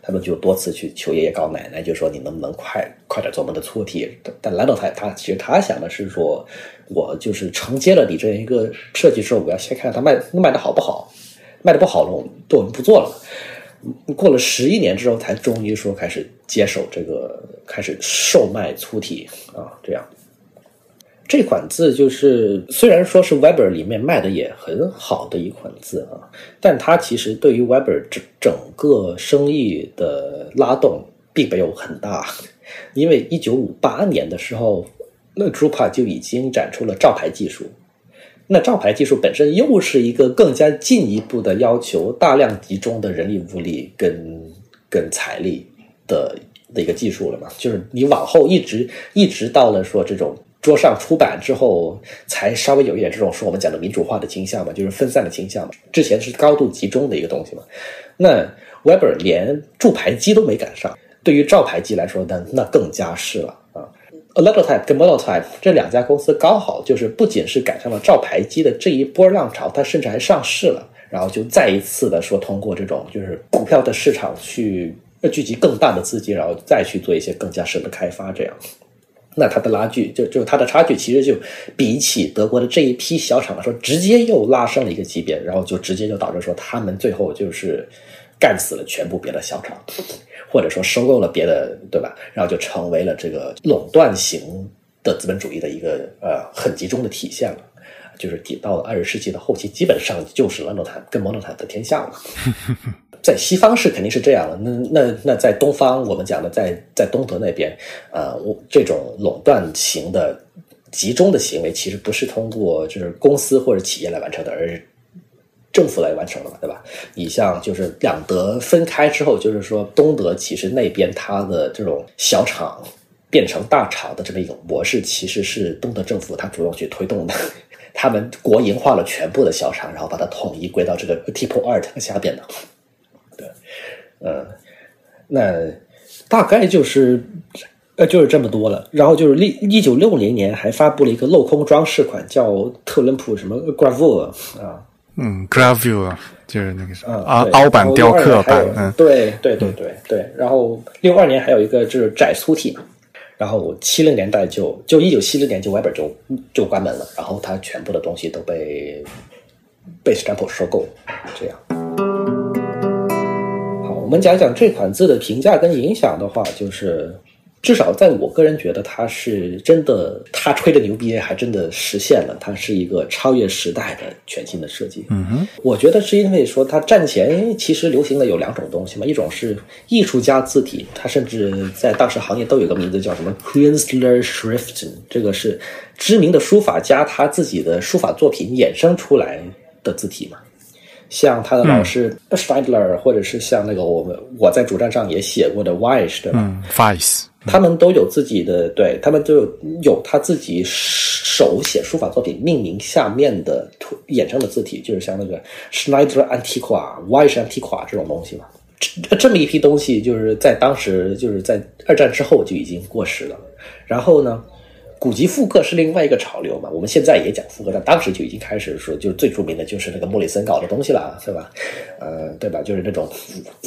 他们就多次去求爷爷告奶奶，就说你能不能快快点做我们的粗体？但兰德他他其实他想的是说，我就是承接了你这样一个设计之后，我要先看看他卖卖的好不好，卖的不好了，我们我们不做了。过了十一年之后，才终于说开始接手这个，开始售卖粗体啊，这样。这款字就是虽然说是 Weber 里面卖的也很好的一款字啊，但它其实对于 Weber 整整个生意的拉动并没有很大，因为一九五八年的时候，那 Drupa 就已经展出了照牌技术。那照牌技术本身又是一个更加进一步的要求大量集中的人力物力跟跟财力的的一个技术了嘛？就是你往后一直一直到了说这种。桌上出版之后，才稍微有一点这种说我们讲的民主化的倾向嘛，就是分散的倾向嘛。之前是高度集中的一个东西嘛。那 Weber 连铸牌机都没赶上，对于照牌机来说，那那更加是了啊。Electrotype 跟 Monotype 这两家公司刚好就是不仅是赶上了照牌机的这一波浪潮，它甚至还上市了，然后就再一次的说通过这种就是股票的市场去聚集更大的资金，然后再去做一些更加深的开发，这样。那它的拉锯就就它的差距，其实就比起德国的这一批小厂来说，直接又拉升了一个级别，然后就直接就导致说他们最后就是干死了全部别的小厂，或者说收购了别的，对吧？然后就成为了这个垄断型的资本主义的一个呃很集中的体现了，就是到了二十世纪的后期，基本上就是兰诺坦跟摩诺坦的天下了。在西方是肯定是这样的，那那那在东方，我们讲的在在东德那边，呃，这种垄断型的集中的行为，其实不是通过就是公司或者企业来完成的，而是政府来完成的嘛，对吧？你像就是两德分开之后，就是说东德其实那边它的这种小厂变成大厂的这么一种模式，其实是东德政府它主动去推动的，他们国营化了全部的小厂，然后把它统一归到这个 Tipo Art 下边的。对，嗯，那大概就是呃就是这么多了。然后就是一一九六零年还发布了一个镂空装饰款，叫特伦普什么 Gravure 啊，嗯，Gravure 就是那个什么啊凹版雕刻版，嗯，对对对对对。然后六二年还有一个就是窄粗体，然后七零年代就就一九七零年就 Weber 就就关门了，然后它全部的东西都被被 stamp 收购，这样。好我们讲讲这款字的评价跟影响的话，就是至少在我个人觉得，他是真的，他吹的牛逼还真的实现了，它是一个超越时代的全新的设计。嗯哼，我觉得是因为说它战前其实流行的有两种东西嘛，一种是艺术家字体，它甚至在当时行业都有个名字叫什么 Künstler Schriften，这个是知名的书法家他自己的书法作品衍生出来的字体嘛。像他的老师 Stadler，或者是像那个我们我在主站上也写过的 Weiss，对吧？Weiss，他们都有自己的，对他们都有有他自己手写书法作品命名下面的衍生的字体，就是像那个 Schneider Antiqua、Weiss Antiqua 这种东西嘛。这这么一批东西，就是在当时就是在二战之后就已经过时了。然后呢？古籍复刻是另外一个潮流嘛？我们现在也讲复刻，但当时就已经开始说，就是最著名的就是那个莫里森搞的东西了，是吧？呃，对吧？就是那种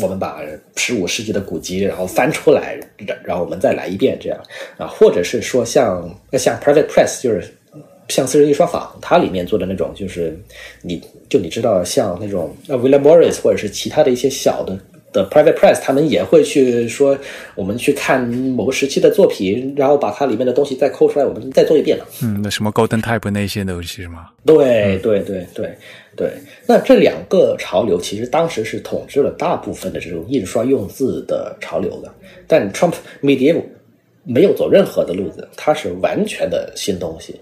我们把十五世纪的古籍然后翻出来，然后我们再来一遍这样啊，或者是说像像 Private Press，就是像私人印刷坊，它里面做的那种，就是你就你知道像那种呃 William Morris 或者是其他的一些小的。的 private press，他们也会去说，我们去看某个时期的作品，然后把它里面的东西再抠出来，我们再做一遍了。嗯，那什么 golden type 那些东西是吗？对对对对对。那这两个潮流其实当时是统治了大部分的这种印刷用字的潮流的，但 Trump Medieval 没有走任何的路子，它是完全的新东西，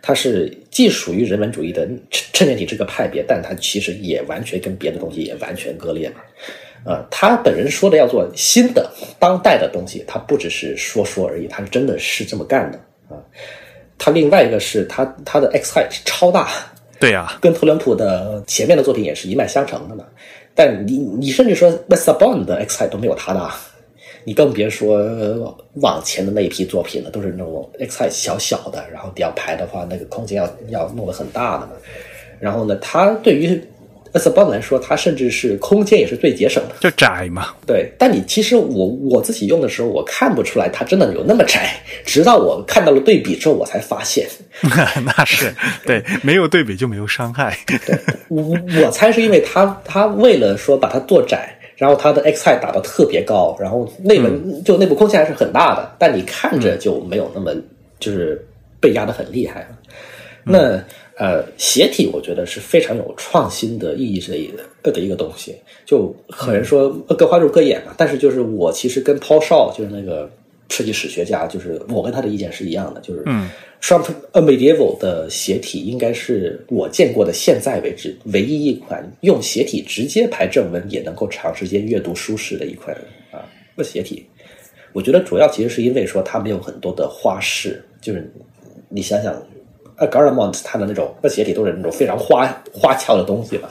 它是既属于人文主义的衬面体这个派别，但它其实也完全跟别的东西也完全割裂了。呃，他本人说的要做新的当代的东西，他不只是说说而已，他是真的是这么干的啊。他另外一个是他他的 X height 超大，对呀，跟特朗普的前面的作品也是一脉相承的嘛。但你你甚至说 m s a b o n 的 X height 都没有他大，你更别说往前的那一批作品了，都是那种 X height 小小的，然后你要排的话，那个空间要要弄得很大的嘛。然后呢，他对于 S 邦来说，它甚至是空间也是最节省的，就窄嘛。对，但你其实我我自己用的时候，我看不出来它真的有那么窄，直到我看到了对比之后，我才发现。那是对，没有对比就没有伤害。对，我我猜是因为它它为了说把它做窄，然后它的 X i 打得特别高，然后内文就内部空间还是很大的，但你看着就没有那么就是被压得很厉害了。那。呃，斜体我觉得是非常有创新的意义的一个的一个东西，就可能说各花入各眼嘛。但是就是我其实跟 Paul Shaw 就是那个设计史学家，就是我跟他的意见是一样的，就是 Trump A Medieval 的斜体应该是我见过的现在为止唯一一款用斜体直接排正文也能够长时间阅读舒适的一款啊斜体。我觉得主要其实是因为说它没有很多的花式，就是你想想。呃 g a r m o n t 它的那种那鞋底都是那种非常花花俏的东西嘛，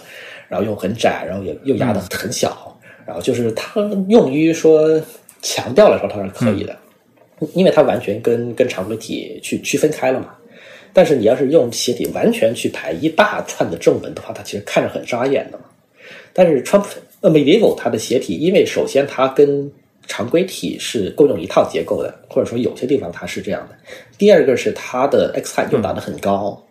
然后又很窄，然后也又压的很小，然后就是它用于说强调来说它是可以的，因为它完全跟跟常规体去区分开了嘛。但是你要是用鞋底完全去排一大串的正文的话，它其实看着很扎眼的嘛。但是 Trump Medieval 它的鞋底，因为首先它跟常规体是共用一套结构的，或者说有些地方它是这样的。第二个是它的 X 汉又打得很高，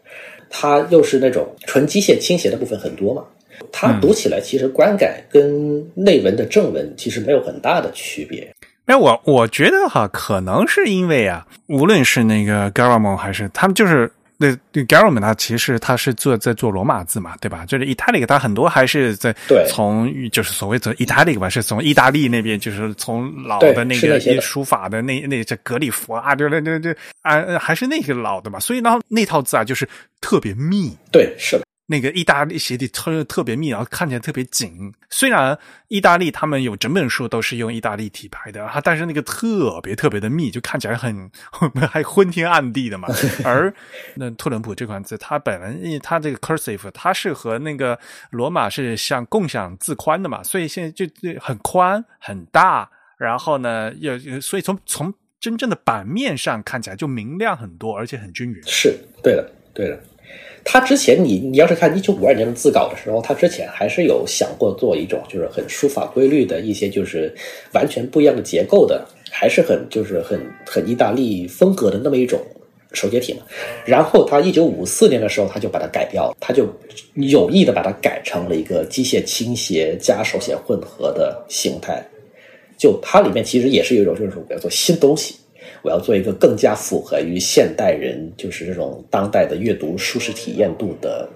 它又是那种纯机械倾斜的部分很多嘛，它读起来其实观感跟内文的正文其实没有很大的区别。哎，我我觉得哈，可能是因为啊，无论是那个 Garamond 还是他们就是。对对 g a r a m 它其实他是做在做罗马字嘛，对吧？就是 Italic，它很多还是在从就是所谓的 Italic 吧，是从意大利那边，就是从老的那个书法的那那这格里佛啊，对对对对啊还是那个老的嘛，所以呢那套字啊就是特别密。对，是的。那个意大利鞋底特特别密，然后看起来特别紧。虽然意大利他们有整本书都是用意大利体排的，但是那个特别特别的密，就看起来很 还昏天暗地的嘛。而 那特伦普这款字，它本来它这个 cursive，它是和那个罗马是像共享字宽的嘛，所以现在就很宽很大。然后呢，又所以从从真正的版面上看起来就明亮很多，而且很均匀。是对的，对的。他之前，你你要是看一九五二年的自稿的时候，他之前还是有想过做一种就是很书法规律的一些就是完全不一样的结构的，还是很就是很很意大利风格的那么一种手写体嘛。然后他一九五四年的时候，他就把它改掉了，他就有意的把它改成了一个机械倾斜加手写混合的形态。就它里面其实也是有一种就是说要做新东西。我要做一个更加符合于现代人，就是这种当代的阅读舒适体验度的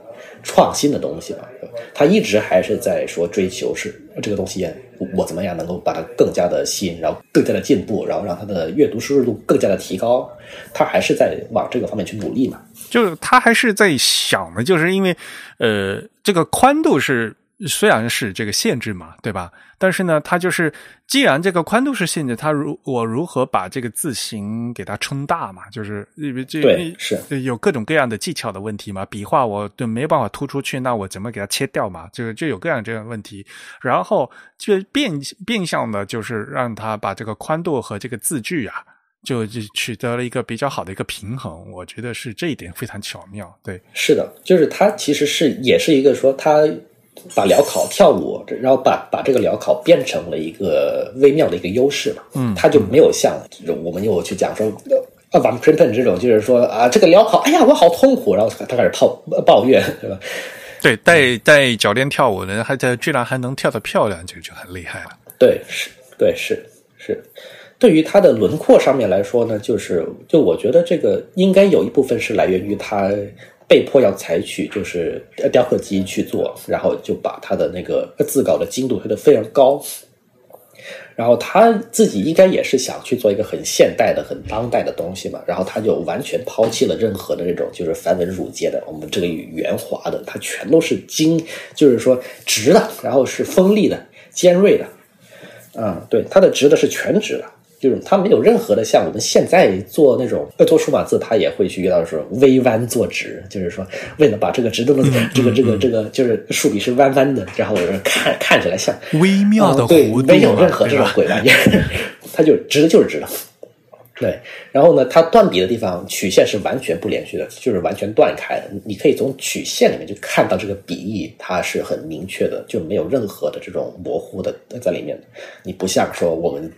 创新的东西吧。他一直还是在说追求是这个东西，我怎么样能够把它更加的吸引，然后更加的进步，然后让他的阅读舒适度更加的提高。他还是在往这个方面去努力嘛。就是他还是在想的，就是因为呃，这个宽度是。虽然是这个限制嘛，对吧？但是呢，它就是既然这个宽度是限制，它如我如何把这个字形给它撑大嘛？就是因为这对是有各种各样的技巧的问题嘛。笔画我就没办法突出去，那我怎么给它切掉嘛？就就有各样这样问题。然后就变变相的，就是让它把这个宽度和这个字距啊，就就取得了一个比较好的一个平衡。我觉得是这一点非常巧妙。对，是的，就是它其实是也是一个说它。把镣铐跳舞，然后把把这个镣铐变成了一个微妙的一个优势嘛，嗯，他就没有像我们又去讲说啊，Van p r i n t o n 这种，就是说啊，这个镣铐，哎呀，我好痛苦，然后他开始抱抱怨，对吧？对，带带脚链跳舞的，还在居然还能跳得漂亮，就就很厉害了。对，是，对，是是。对于它的轮廓上面来说呢，就是就我觉得这个应该有一部分是来源于它。被迫要采取就是雕刻机去做，然后就把他的那个字稿的精度推得非常高。然后他自己应该也是想去做一个很现代的、很当代的东西嘛。然后他就完全抛弃了任何的这种就是繁文缛节的，我们这个圆滑的，它全都是精，就是说直的，然后是锋利的、尖锐的。嗯，对，它的直的是全直的。就是它没有任何的像我们现在做那种做数码字，它也会去遇到说微弯做直，就是说为了把这个直的这个这个这个就是竖笔是弯弯的，然后看看起来像微妙的弧度，没有任何这种鬼玩意，它就直的就是直的。对，然后呢，它断笔的地方曲线是完全不连续的，就是完全断开的。你可以从曲线里面就看到这个笔意，它是很明确的，就没有任何的这种模糊的在里面。你不像说我们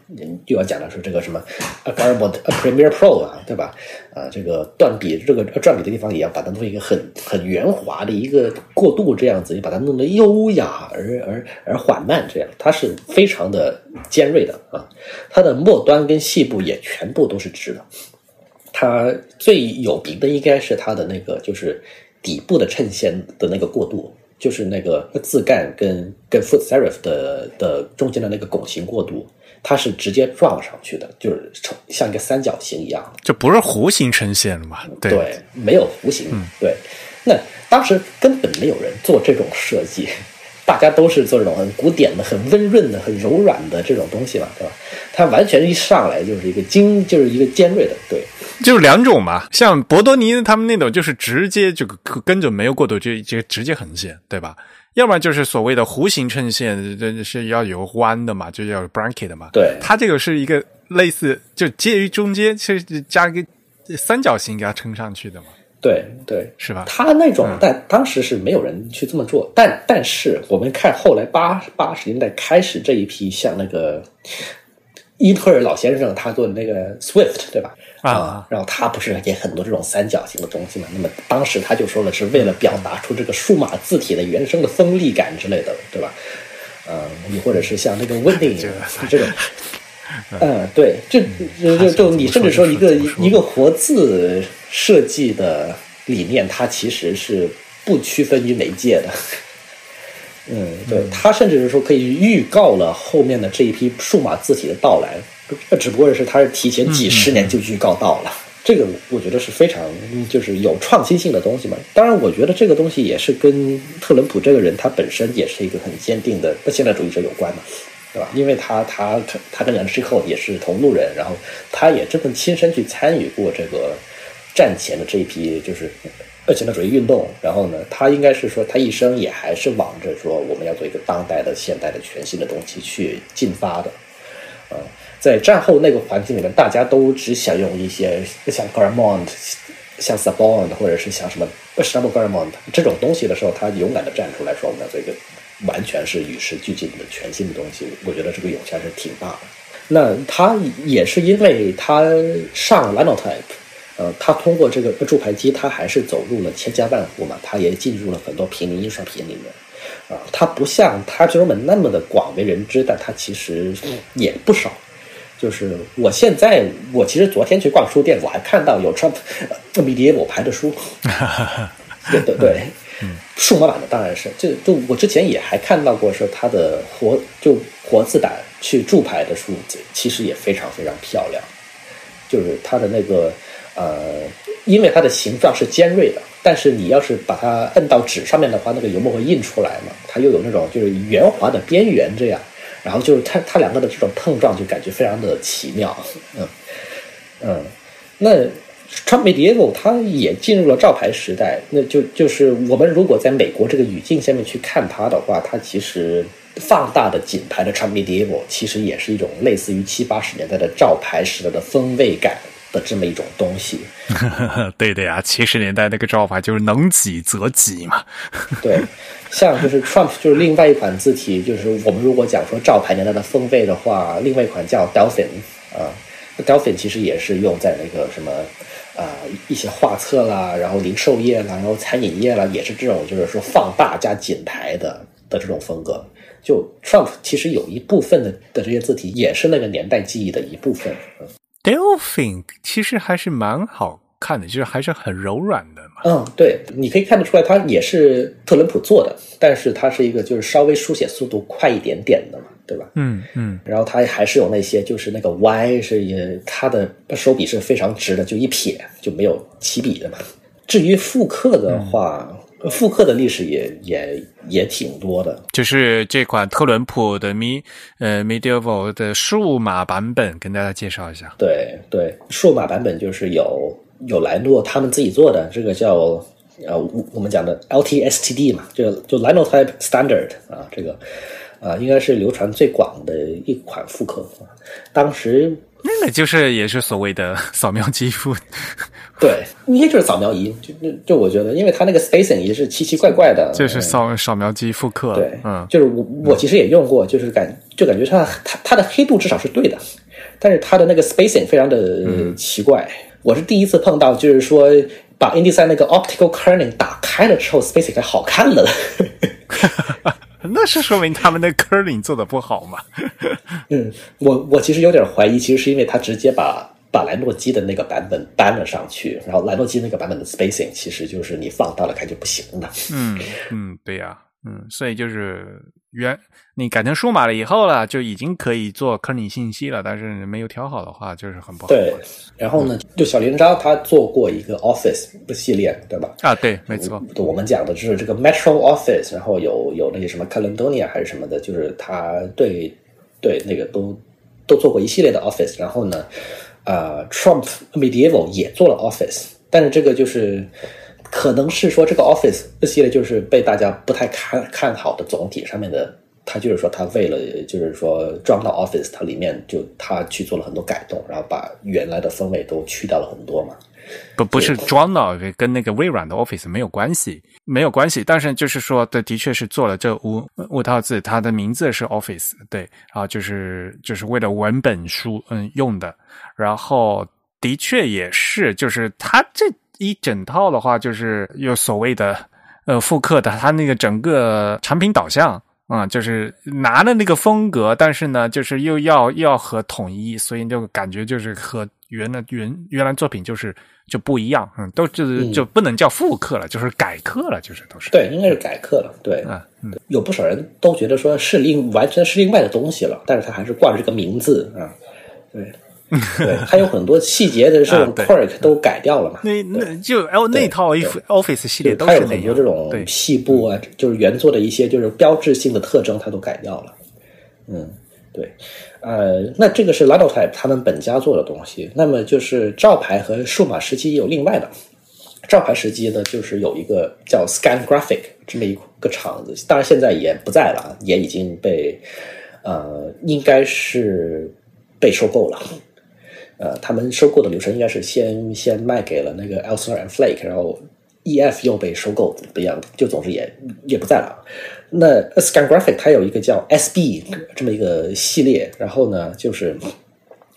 又要讲的是这个什么 a g a r m o n Premiere Pro 啊，对吧？啊，这个断笔这个转笔的地方也要把它弄一个很很圆滑的一个过渡，这样子，你把它弄得优雅而而而缓慢，这样它是非常的尖锐的啊。它的末端跟细部也全部都是直的。它最有名的应该是它的那个就是底部的衬线的那个过渡，就是那个字干跟跟 foot serif 的的中间的那个拱形过渡。它是直接撞上去的，就是像一个三角形一样，就不是弧形呈现了嘛？对，没有弧形。对，那当时根本没有人做这种设计，大家都是做这种很古典的、很温润的、很柔软的这种东西嘛，对吧？它完全一上来就是一个精，就是一个尖锐的，对，就是两种嘛。像博多尼他们那种，就是直接就跟着没有过渡，就就直接横线，对吧？要么就是所谓的弧形衬线，这是要有弯的嘛，就要有 bracket 的嘛。对，它这个是一个类似，就介于中间，其实加一个三角形给它撑上去的嘛。对对，是吧？他那种，但当时是没有人去这么做。但但是我们看后来八八十年代开始这一批，像那个伊特尔老先生他做的那个 Swift，对吧？啊，然后他不是也很多这种三角形的东西嘛？那么当时他就说了，是为了表达出这个数码字体的原生的锋利感之类的，对吧？嗯，你或者是像那个 Winding 这种，嗯，对，就就就 就你甚至说一个一个活字设计的理念，它其实是不区分于媒介的。嗯，对，他甚至是说可以预告了后面的这一批数码字体的到来。这只不过是他是提前几十年就预告到了，这个我觉得是非常就是有创新性的东西嘛。当然，我觉得这个东西也是跟特伦普这个人他本身也是一个很坚定的现代主义者有关嘛，对吧？因为他他他他跟梁之后也是同路人，然后他也真的亲身去参与过这个战前的这一批就是现代主义运动。然后呢，他应该是说他一生也还是往着说我们要做一个当代的现代的全新的东西去进发的，啊。在战后那个环境里面，大家都只想用一些像 Garamond、像 Sabon 或者是像什么 s h a b l Garamond 这种东西的时候，他勇敢的站出来说：“我们要做一个完全是与时俱进的全新的东西。”我觉得这个勇气还是挺大的。那他也是因为他上 Linotype，呃，他通过这个铸牌机，他还是走入了千家万户嘛，他也进入了很多平民印刷品里面。啊，他不像他 g e r m a n 那么的广为人知，但他其实也不少。就是我现在，我其实昨天去逛书店，我还看到有 Trump Medieval 牌的书，对对对，数码版的当然是，就就我之前也还看到过说他的活就活字版去铸牌的书，其实也非常非常漂亮，就是他的那个呃，因为它的形状是尖锐的，但是你要是把它摁到纸上面的话，那个油墨会印出来嘛，它又有那种就是圆滑的边缘这样。然后就是它，它两个的这种碰撞就感觉非常的奇妙，嗯嗯，那 Trumpedevo 它也进入了照牌时代，那就就是我们如果在美国这个语境下面去看它的话，它其实放大的锦牌的 Trumpedevo 其实也是一种类似于七八十年代的照牌时代的风味感。的这么一种东西，对的呀，七十年代那个照法就是能挤则挤嘛。对，像就是 Trump 就是另外一款字体，就是我们如果讲说照牌年代的风味的话，另外一款叫 Dolphin 啊，Dolphin 其实也是用在那个什么啊一些画册啦，然后零售业啦，然后餐饮业啦，也是这种就是说放大加紧牌的的这种风格。就 Trump 其实有一部分的的这些字体也是那个年代记忆的一部分。Delphin 其实还是蛮好看的，就是还是很柔软的嘛。嗯，对，你可以看得出来，它也是特朗普做的，但是它是一个就是稍微书写速度快一点点的嘛，对吧？嗯嗯。然后它还是有那些，就是那个 Y 是也，它的手笔是非常直的，就一撇就没有起笔的嘛。至于复刻的话。复刻的历史也也也挺多的，就是这款特伦普的 Me 呃 Medieval 的数码版本，跟大家介绍一下。对对，数码版本就是有有莱诺他们自己做的，这个叫呃我们讲的 LTSTD 嘛，就就 Linotype Standard 啊，这个啊应该是流传最广的一款复刻。当时那个就是也是所谓的扫描肌肤，对，应该就是扫描仪。就就就我觉得，因为它那个 spacing 也是奇奇怪怪的，就是扫扫描机复刻。对，嗯，就是我我其实也用过，就是感就感觉它它它的黑度至少是对的，但是它的那个 spacing 非常的奇怪。我是第一次碰到，就是说把 InDesign 那个 optical kerning 打开了之后，spacing 还好看了。那是说明他们的 curling 做的不好嘛？嗯，我我其实有点怀疑，其实是因为他直接把把莱诺基的那个版本搬了上去，然后莱诺基那个版本的 spacing 其实就是你放大了看就不行了。嗯嗯，对呀，嗯，所以就是原。你改成数码了以后了，就已经可以做坑你信息了，但是没有调好的话，就是很不好。对，然后呢，就小林章他做过一个 Office 的系列，对吧？啊，对，没错。我们讲的就是这个 Metro Office，然后有有那些什么 Caledonia 还是什么的，就是他对对那个都都做过一系列的 Office。然后呢，呃，Trump Medieval 也做了 Office，但是这个就是可能是说这个 Office 这系列就是被大家不太看看好的总体上面的。他就是说，他为了就是说装到 Office，它里面就他去做了很多改动，然后把原来的风味都去掉了很多嘛。不不是装到，跟那个微软的 Office 没有关系，没有关系。但是就是说，的的确是做了这五五套字，它的名字是 Office，对，然后就是就是为了文本书嗯用的。然后的确也是，就是它这一整套的话，就是有所谓的呃复刻的，它那个整个产品导向。啊，就是拿的那个风格，但是呢，就是又要要和统一，所以就感觉就是和原来原原来作品就是就不一样，嗯，都就是就不能叫复刻了，就是改刻了，就是都是对，应该是改刻了，对嗯，有不少人都觉得说是另完全是另外的东西了，但是他还是挂着这个名字啊，对。对，还有很多细节的这种 quirk 都改掉了嘛？那那就 L 那套 Office 系列都是很多这种细部啊，就是原作的一些就是标志性的特征，它都改掉了。嗯，对，呃，那这个是 Linotype 他们本家做的东西。那么就是照牌和数码时机有另外的。照牌时期呢，就是有一个叫 Scan Graphic 这么一个厂子，当然现在也不在了，也已经被呃，应该是被收购了。呃，他们收购的流程应该是先先卖给了那个 Elser and Flake，然后 EF 又被收购，不一样，就总之也也不在了。那 Scan Graphic 它有一个叫 SB 这么一个系列，然后呢，就是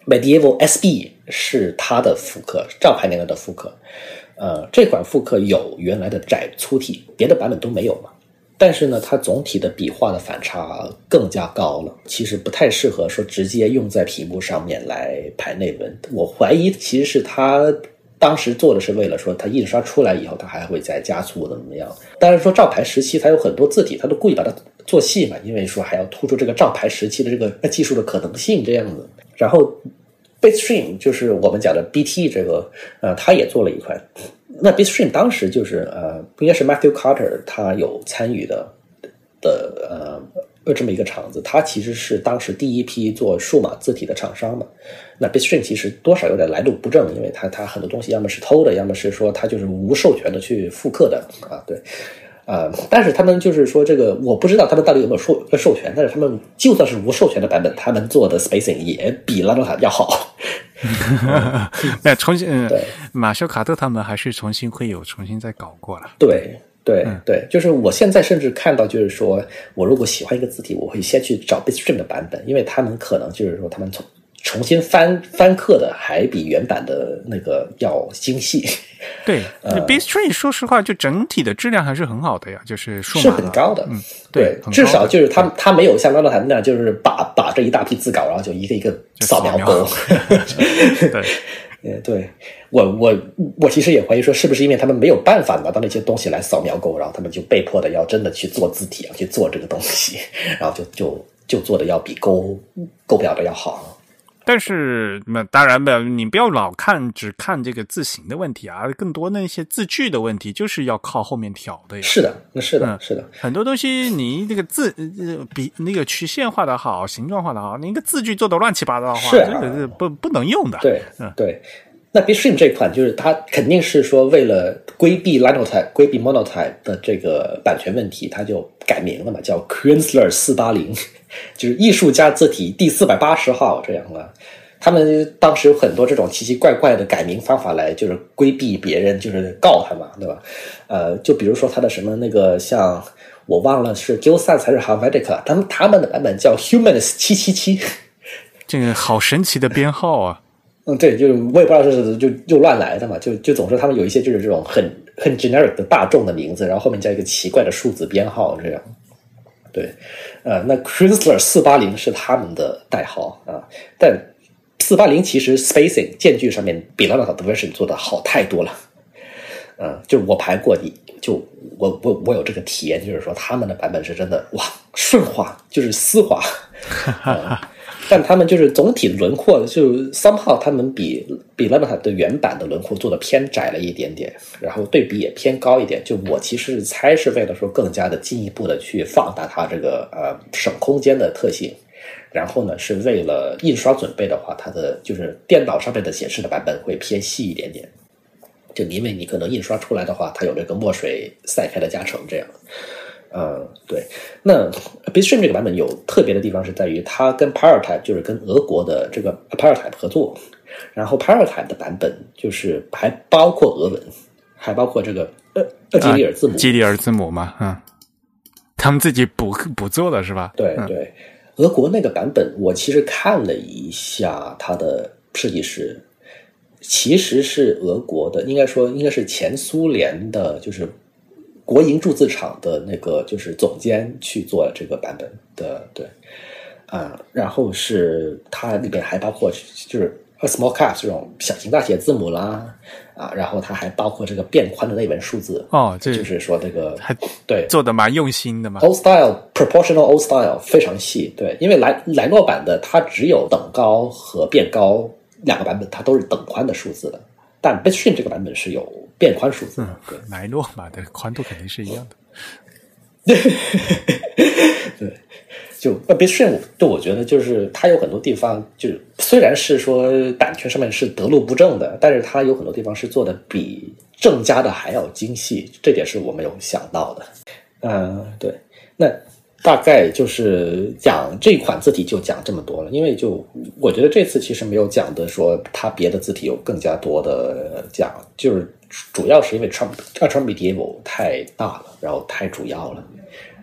Medieval SB 是它的复刻，照牌年代的复刻。呃，这款复刻有原来的窄粗体，别的版本都没有嘛。但是呢，它总体的笔画的反差更加高了，其实不太适合说直接用在屏幕上面来排内文。我怀疑其实是他当时做的是为了说，它印刷出来以后，它还会再加粗怎么样？当然说照牌时期它有很多字体，它都故意把它做细嘛，因为说还要突出这个照牌时期的这个技术的可能性这样子。然后 Bitstream 就是我们讲的 BT 这个，呃，他也做了一款。那 Bitstream 当时就是呃，应该是 Matthew Carter 他有参与的的呃这么一个厂子，他其实是当时第一批做数码字体的厂商嘛。那 Bitstream 其实多少有点来路不正，因为他他很多东西要么是偷的，要么是说他就是无授权的去复刻的啊，对，呃，但是他们就是说这个我不知道他们到底有没有授授权，但是他们就算是无授权的版本，他们做的 spacing 也比拉诺塔要好。那重新，对马修卡特他们还是重新会有重新再搞过了。对对对，就是我现在甚至看到，就是说我如果喜欢一个字体，我会先去找 Bitstream 的版本，因为他们可能就是说他们从。重新翻翻刻的还比原版的那个要精细。对，Bitstream 说实话，就整体的质量还是很好的呀，就是是很高的。嗯，对，至少就是他他没有像高德坦那样，就是把把这一大批字稿，然后就一个一个扫描 勾。对，呃，对我我我其实也怀疑说，是不是因为他们没有办法拿到那些东西来扫描勾，然后他们就被迫的要真的去做字体啊，去做这个东西，然后就就就做的要比勾勾表的要好。但是那当然不，你不要老看只看这个字形的问题啊，更多那些字句的问题，就是要靠后面调的呀。是的，那是的，是的，很多东西你这个字呃比那个曲线画的好，形状画的好，你一个字句做的乱七八糟的话，这个是不不能用的。对，嗯，对。那 Bitstream 这款就是它肯定是说为了规避 Linotype、规避 Monotype 的这个版权问题，它就改名了嘛，叫 Queensler 四八零。就是艺术家字体第四百八十号这样了，他们当时有很多这种奇奇怪怪的改名方法来，就是规避别人，就是告他嘛，对吧？呃，就比如说他的什么那个像我忘了是 g i l s a n 还是 Helvetica，他们他们的版本叫 Humans 七七七，这个好神奇的编号啊！嗯，对，就是我也不知道是就就乱来的嘛，就就总是他们有一些就是这种很很 generic 的大众的名字，然后后面加一个奇怪的数字编号这样。对，呃，那 Chrysler 四八零是他们的代号啊，但四八零其实 spacing 间距上面比 l a n a version 做的好太多了。嗯，就是我排过，你就我我我有这个体验，就是说他们的版本是真的哇顺滑，就是丝滑。但他们就是总体轮廓，就三号他们比比 l a m a 的原版的轮廓做的偏窄了一点点，然后对比也偏高一点。就我其实猜是为了说更加的进一步的去放大它这个呃省空间的特性，然后呢是为了印刷准备的话，它的就是电脑上面的显示的版本会偏细一点点，就因为你可能印刷出来的话，它有这个墨水散开的加成这样。嗯，对。那 Bitstream 这个版本有特别的地方是在于，它跟 Paratype 就是跟俄国的这个 Paratype 合作，然后 Paratype 的版本就是还包括俄文，还包括这个呃呃基里尔字母，基里尔字母嘛，嗯，他们自己补补做的是吧？对对，俄国那个版本我其实看了一下，它的设计师其实是俄国的，应该说应该是前苏联的，就是。国营铸字厂的那个就是总监去做这个版本的，对，啊，然后是它里边还包括就是 a small cap 这种小型大写字母啦，啊，然后它还包括这个变宽的内文数字哦，这就是说这个还对。做的蛮用心的嘛，old style proportional old style 非常细，对，因为莱莱诺版的它只有等高和变高两个版本，它都是等宽的数字的。但 Bitstream 这个版本是有变宽数字，对，莱诺嘛的宽度肯定是一样的。对，就 Bitstream，就我觉得就是它有很多地方，就是虽然是说版权上面是得路不正的，但是它有很多地方是做的比正家的还要精细，这点是我没有想到的。嗯，对，那。大概就是讲这款字体就讲这么多了，因为就我觉得这次其实没有讲的说它别的字体有更加多的讲，就是主要是因为 Trump Trump Medieval 太大了，然后太主要了，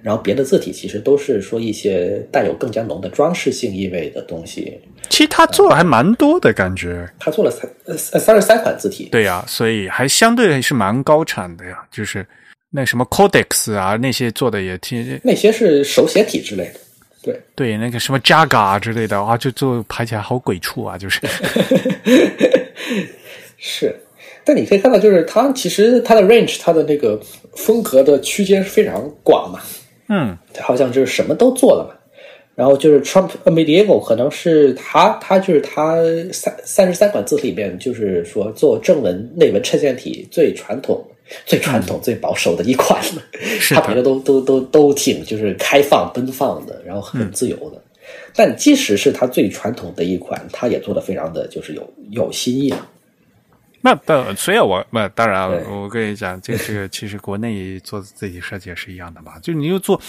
然后别的字体其实都是说一些带有更加浓的装饰性意味的东西。其实他做了还蛮多的感觉，他做了三呃三十三款字体，对呀，所以还相对是蛮高产的呀，就是。那什么 Codex 啊，那些做的也挺，那些是手写体之类的，对。对，那个什么 Jaga 之类的啊，就就排起来好鬼畜啊，就是，是，但你可以看到，就是它其实它的 range，它的那个风格的区间是非常广嘛，嗯，好像就是什么都做了嘛，然后就是 Trump Medieval 可能是他他就是他三三十三款字体里面，就是说做正文内文衬线体最传统。最传统、最保守的一款了，他别的都都都都挺就是开放奔放的，然后很自由的。但即使是他最传统的一款，他也做的非常的就是有有新意了。那当所以我那当然，我跟你讲，这这个其实国内做自己设计也是一样的嘛。就你又做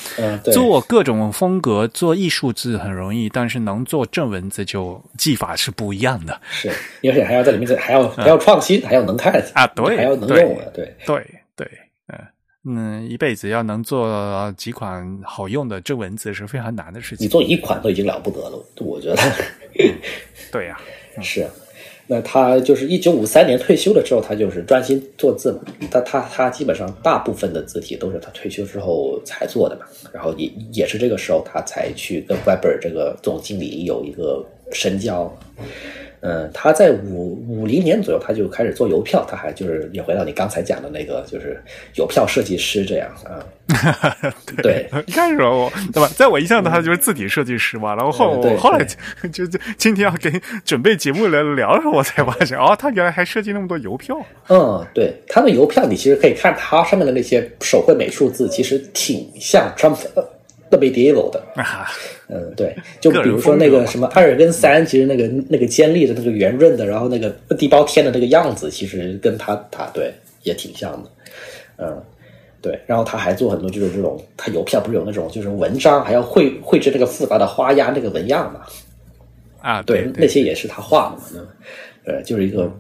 做各种风格，做艺术字很容易，但是能做正文字就技法是不一样的。是，而且还要在里面还要还要创新，还要能看啊，对，还要能用啊，对对对，嗯嗯，一辈子要能做几款好用的正文字是非常难的事情。你做一款都已经了不得了，我觉得。对呀，是。那他就是一九五三年退休了之后，他就是专心做字嘛。他他他基本上大部分的字体都是他退休之后才做的嘛。然后也也是这个时候，他才去跟 Weber 这个总经理有一个深交。嗯，他在五五零年左右，他就开始做邮票，他还就是也回到你刚才讲的那个，就是邮票设计师这样啊。对，一开始我对吧，在我印象中他就是字体设计师嘛，然后后我后来 就就今天要给准备节目来聊的时候，我才发现哦，他原来还设计那么多邮票。嗯，对，他的邮票你其实可以看他上面的那些手绘美术字，其实挺像 Trump。特别 medieval 的，嗯，对，就比如说那个什么二跟三，其实那个那个尖利的、那个圆润的，然后那个地包天的那个样子，其实跟他他对也挺像的，嗯，对，然后他还做很多就是这种，他邮票不是有那种就是文章，还要绘绘制那个复杂的花押那个纹样嘛，啊，对，那些也是他画的嘛？呃，就是一个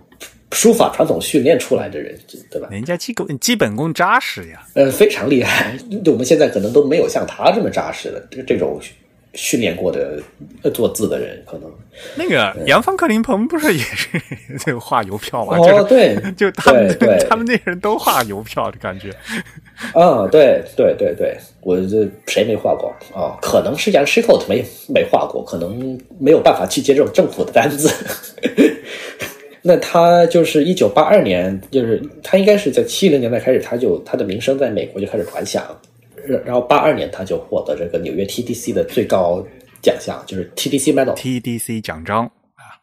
书法传统训练出来的人，对吧？人家基本基本功扎实呀，呃，非常厉害。我们现在可能都没有像他这么扎实的这这种。训练过的做字的人，可能那个杨芳、克林鹏不是也是这个画邮票吗？哦，对，就他们他们那些人都画邮票的感觉。啊，对对对对，我这谁没画过啊？可能是杨 s h i o 没没画过，可能没有办法去接这种政府的单子。那他就是一九八二年，就是他应该是在七零年代开始，他就他的名声在美国就开始传响。然后八二年他就获得这个纽约 TDC 的最高奖项，就是 TDC Medal。TDC 奖章啊，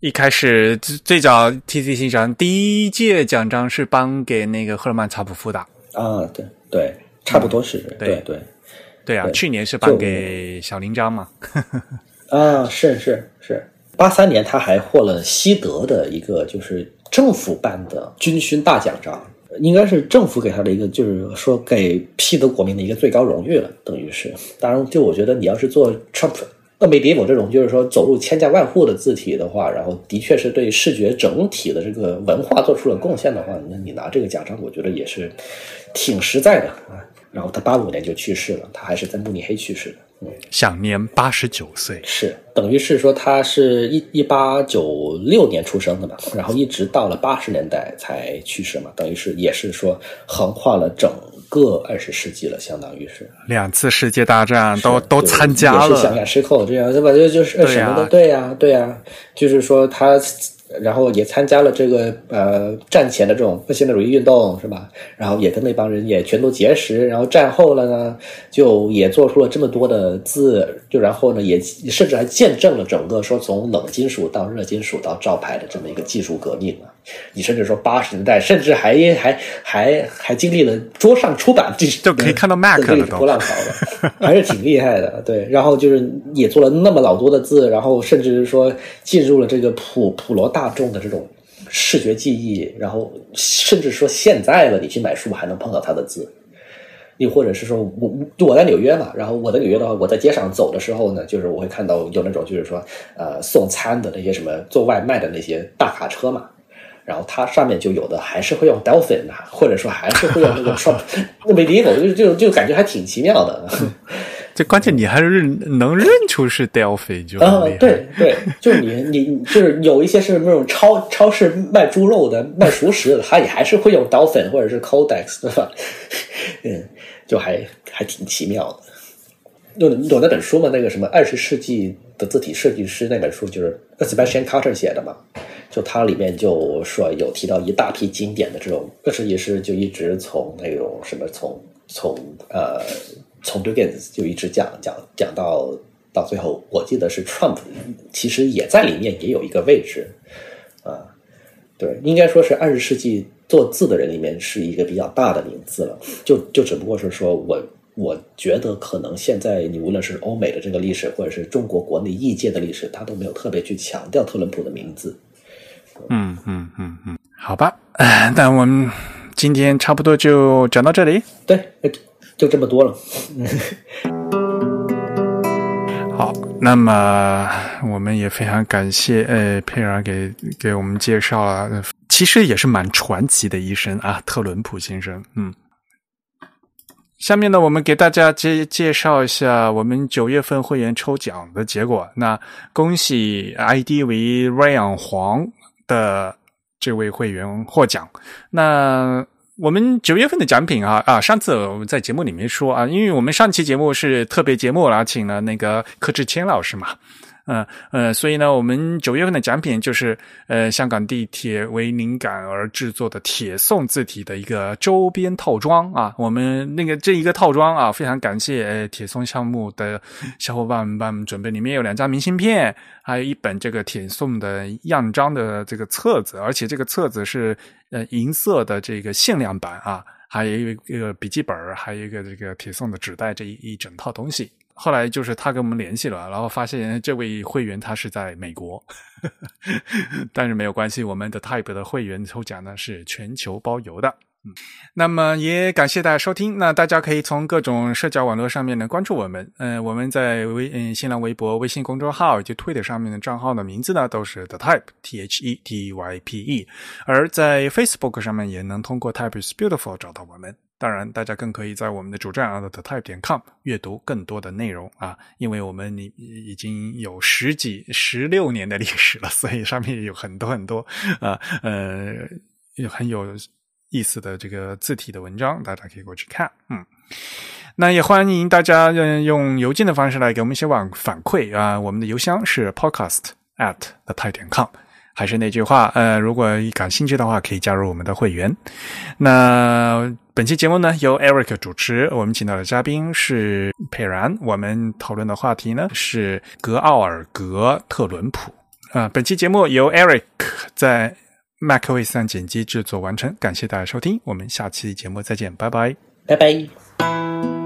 一开始最最早 TDC 奖第一届奖章是颁给那个赫尔曼·查普夫的啊，对对，差不多是，对对对啊，去年是颁给小林章嘛，啊，是是是，八三年他还获了西德的一个就是政府办的军勋大奖章。应该是政府给他的一个，就是说给西德国民的一个最高荣誉了，等于是。当然，就我觉得你要是做 Trump、厄梅迪姆这种，就是说走入千家万户的字体的话，然后的确是对视觉整体的这个文化做出了贡献的话，那你拿这个奖章，我觉得也是挺实在的啊。然后他八五年就去世了，他还是在慕尼黑去世的。享年八十九岁，是等于是说他是一一八九六年出生的嘛，然后一直到了八十年代才去世嘛，等于是也是说横跨了整个二十世纪了，相当于是两次世界大战都都参加了，也是像亚什寇这样对吧？就就是什么的，对呀，对呀，就是说他。然后也参加了这个呃战前的这种复兴的主义运动是吧？然后也跟那帮人也全都结识。然后战后了呢，就也做出了这么多的字，就然后呢也甚至还见证了整个说从冷金属到热金属到照牌的这么一个技术革命啊！你甚至说八十年代，甚至还还还还经历了桌上出版，这就可以看到 Mac 这个波浪潮了，还是挺厉害的。对，然后就是也做了那么老多的字，然后甚至是说进入了这个普普罗大众的这种视觉记忆，然后甚至说现在了，你去买书还能碰到他的字。又或者是说我我在纽约嘛，然后我在纽约的话，我在街上走的时候呢，就是我会看到有那种就是说呃送餐的那些什么做外卖的那些大卡车嘛。然后它上面就有的还是会用 Dolphin 的，或者说还是会用那个 Trump，那没理我就就就感觉还挺奇妙的。这关键你还是认能认出是 Dolphin 就啊，对对，就是你你就是有一些是那种超超市卖猪肉的、卖熟食的，他也还是会用 Dolphin 或者是 Codex，对吧？嗯，就还还挺奇妙的。有有那本书嘛？那个什么二十世纪的字体设计师那本书，就是 Sebastian Carter 写的嘛。就它里面就说有提到一大批经典的这种设计师，就一直从那种什么从从呃从 Dugan 就一直讲讲讲到到最后，我记得是 Trump 其实也在里面也有一个位置啊。对，应该说是二十世纪做字的人里面是一个比较大的名字了。就就只不过是说我我觉得可能现在你无论是欧美的这个历史，或者是中国国内异界的历史，他都没有特别去强调特伦普的名字。嗯嗯嗯嗯，好吧，那我们今天差不多就讲到这里。对，就这么多了。好，那么我们也非常感谢呃佩尔给给我们介绍了，其实也是蛮传奇的一生啊，特伦普先生。嗯，下面呢，我们给大家介介绍一下我们九月份会员抽奖的结果。那恭喜 ID 为 Ryan 黄。的这位会员获奖，那我们九月份的奖品啊啊，上次我们在节目里面说啊，因为我们上期节目是特别节目啦，请了那个柯志谦老师嘛。嗯呃，所以呢，我们九月份的奖品就是呃，香港地铁为灵感而制作的铁送字体的一个周边套装啊。我们那个这一个套装啊，非常感谢呃铁送项目的小伙伴们帮我们准备，里面有两张明信片，还有一本这个铁送的样章的这个册子，而且这个册子是呃银色的这个限量版啊，还有一个笔记本，还有一个这个铁送的纸袋，这一一整套东西。后来就是他跟我们联系了，然后发现这位会员他是在美国，但是没有关系，我们的 Type 的会员抽奖呢是全球包邮的。嗯那么也感谢大家收听。那大家可以从各种社交网络上面呢关注我们。嗯、我们在微嗯新浪微博、微信公众号以及 Twitter 上面的账号的名字呢都是 The Type T H E T Y P E，而在 Facebook 上面也能通过 Type is Beautiful 找到我们。当然，大家更可以在我们的主站啊 The Type 点 com 阅读更多的内容啊，因为我们已已经有十几、十六年的历史了，所以上面有很多很多啊呃很有意思的这个字体的文章，大家可以过去看。嗯，那也欢迎大家用用邮件的方式来给我们一些反反馈啊，我们的邮箱是 podcast at the type 点 com。还是那句话，呃，如果感兴趣的话，可以加入我们的会员。那本期节目呢，由 Eric 主持，我们请到的嘉宾是佩然。我们讨论的话题呢是格奥尔格特伦普。啊、本期节目由 Eric 在 macOS 上剪辑制作完成，感谢大家收听，我们下期节目再见，拜拜。拜拜。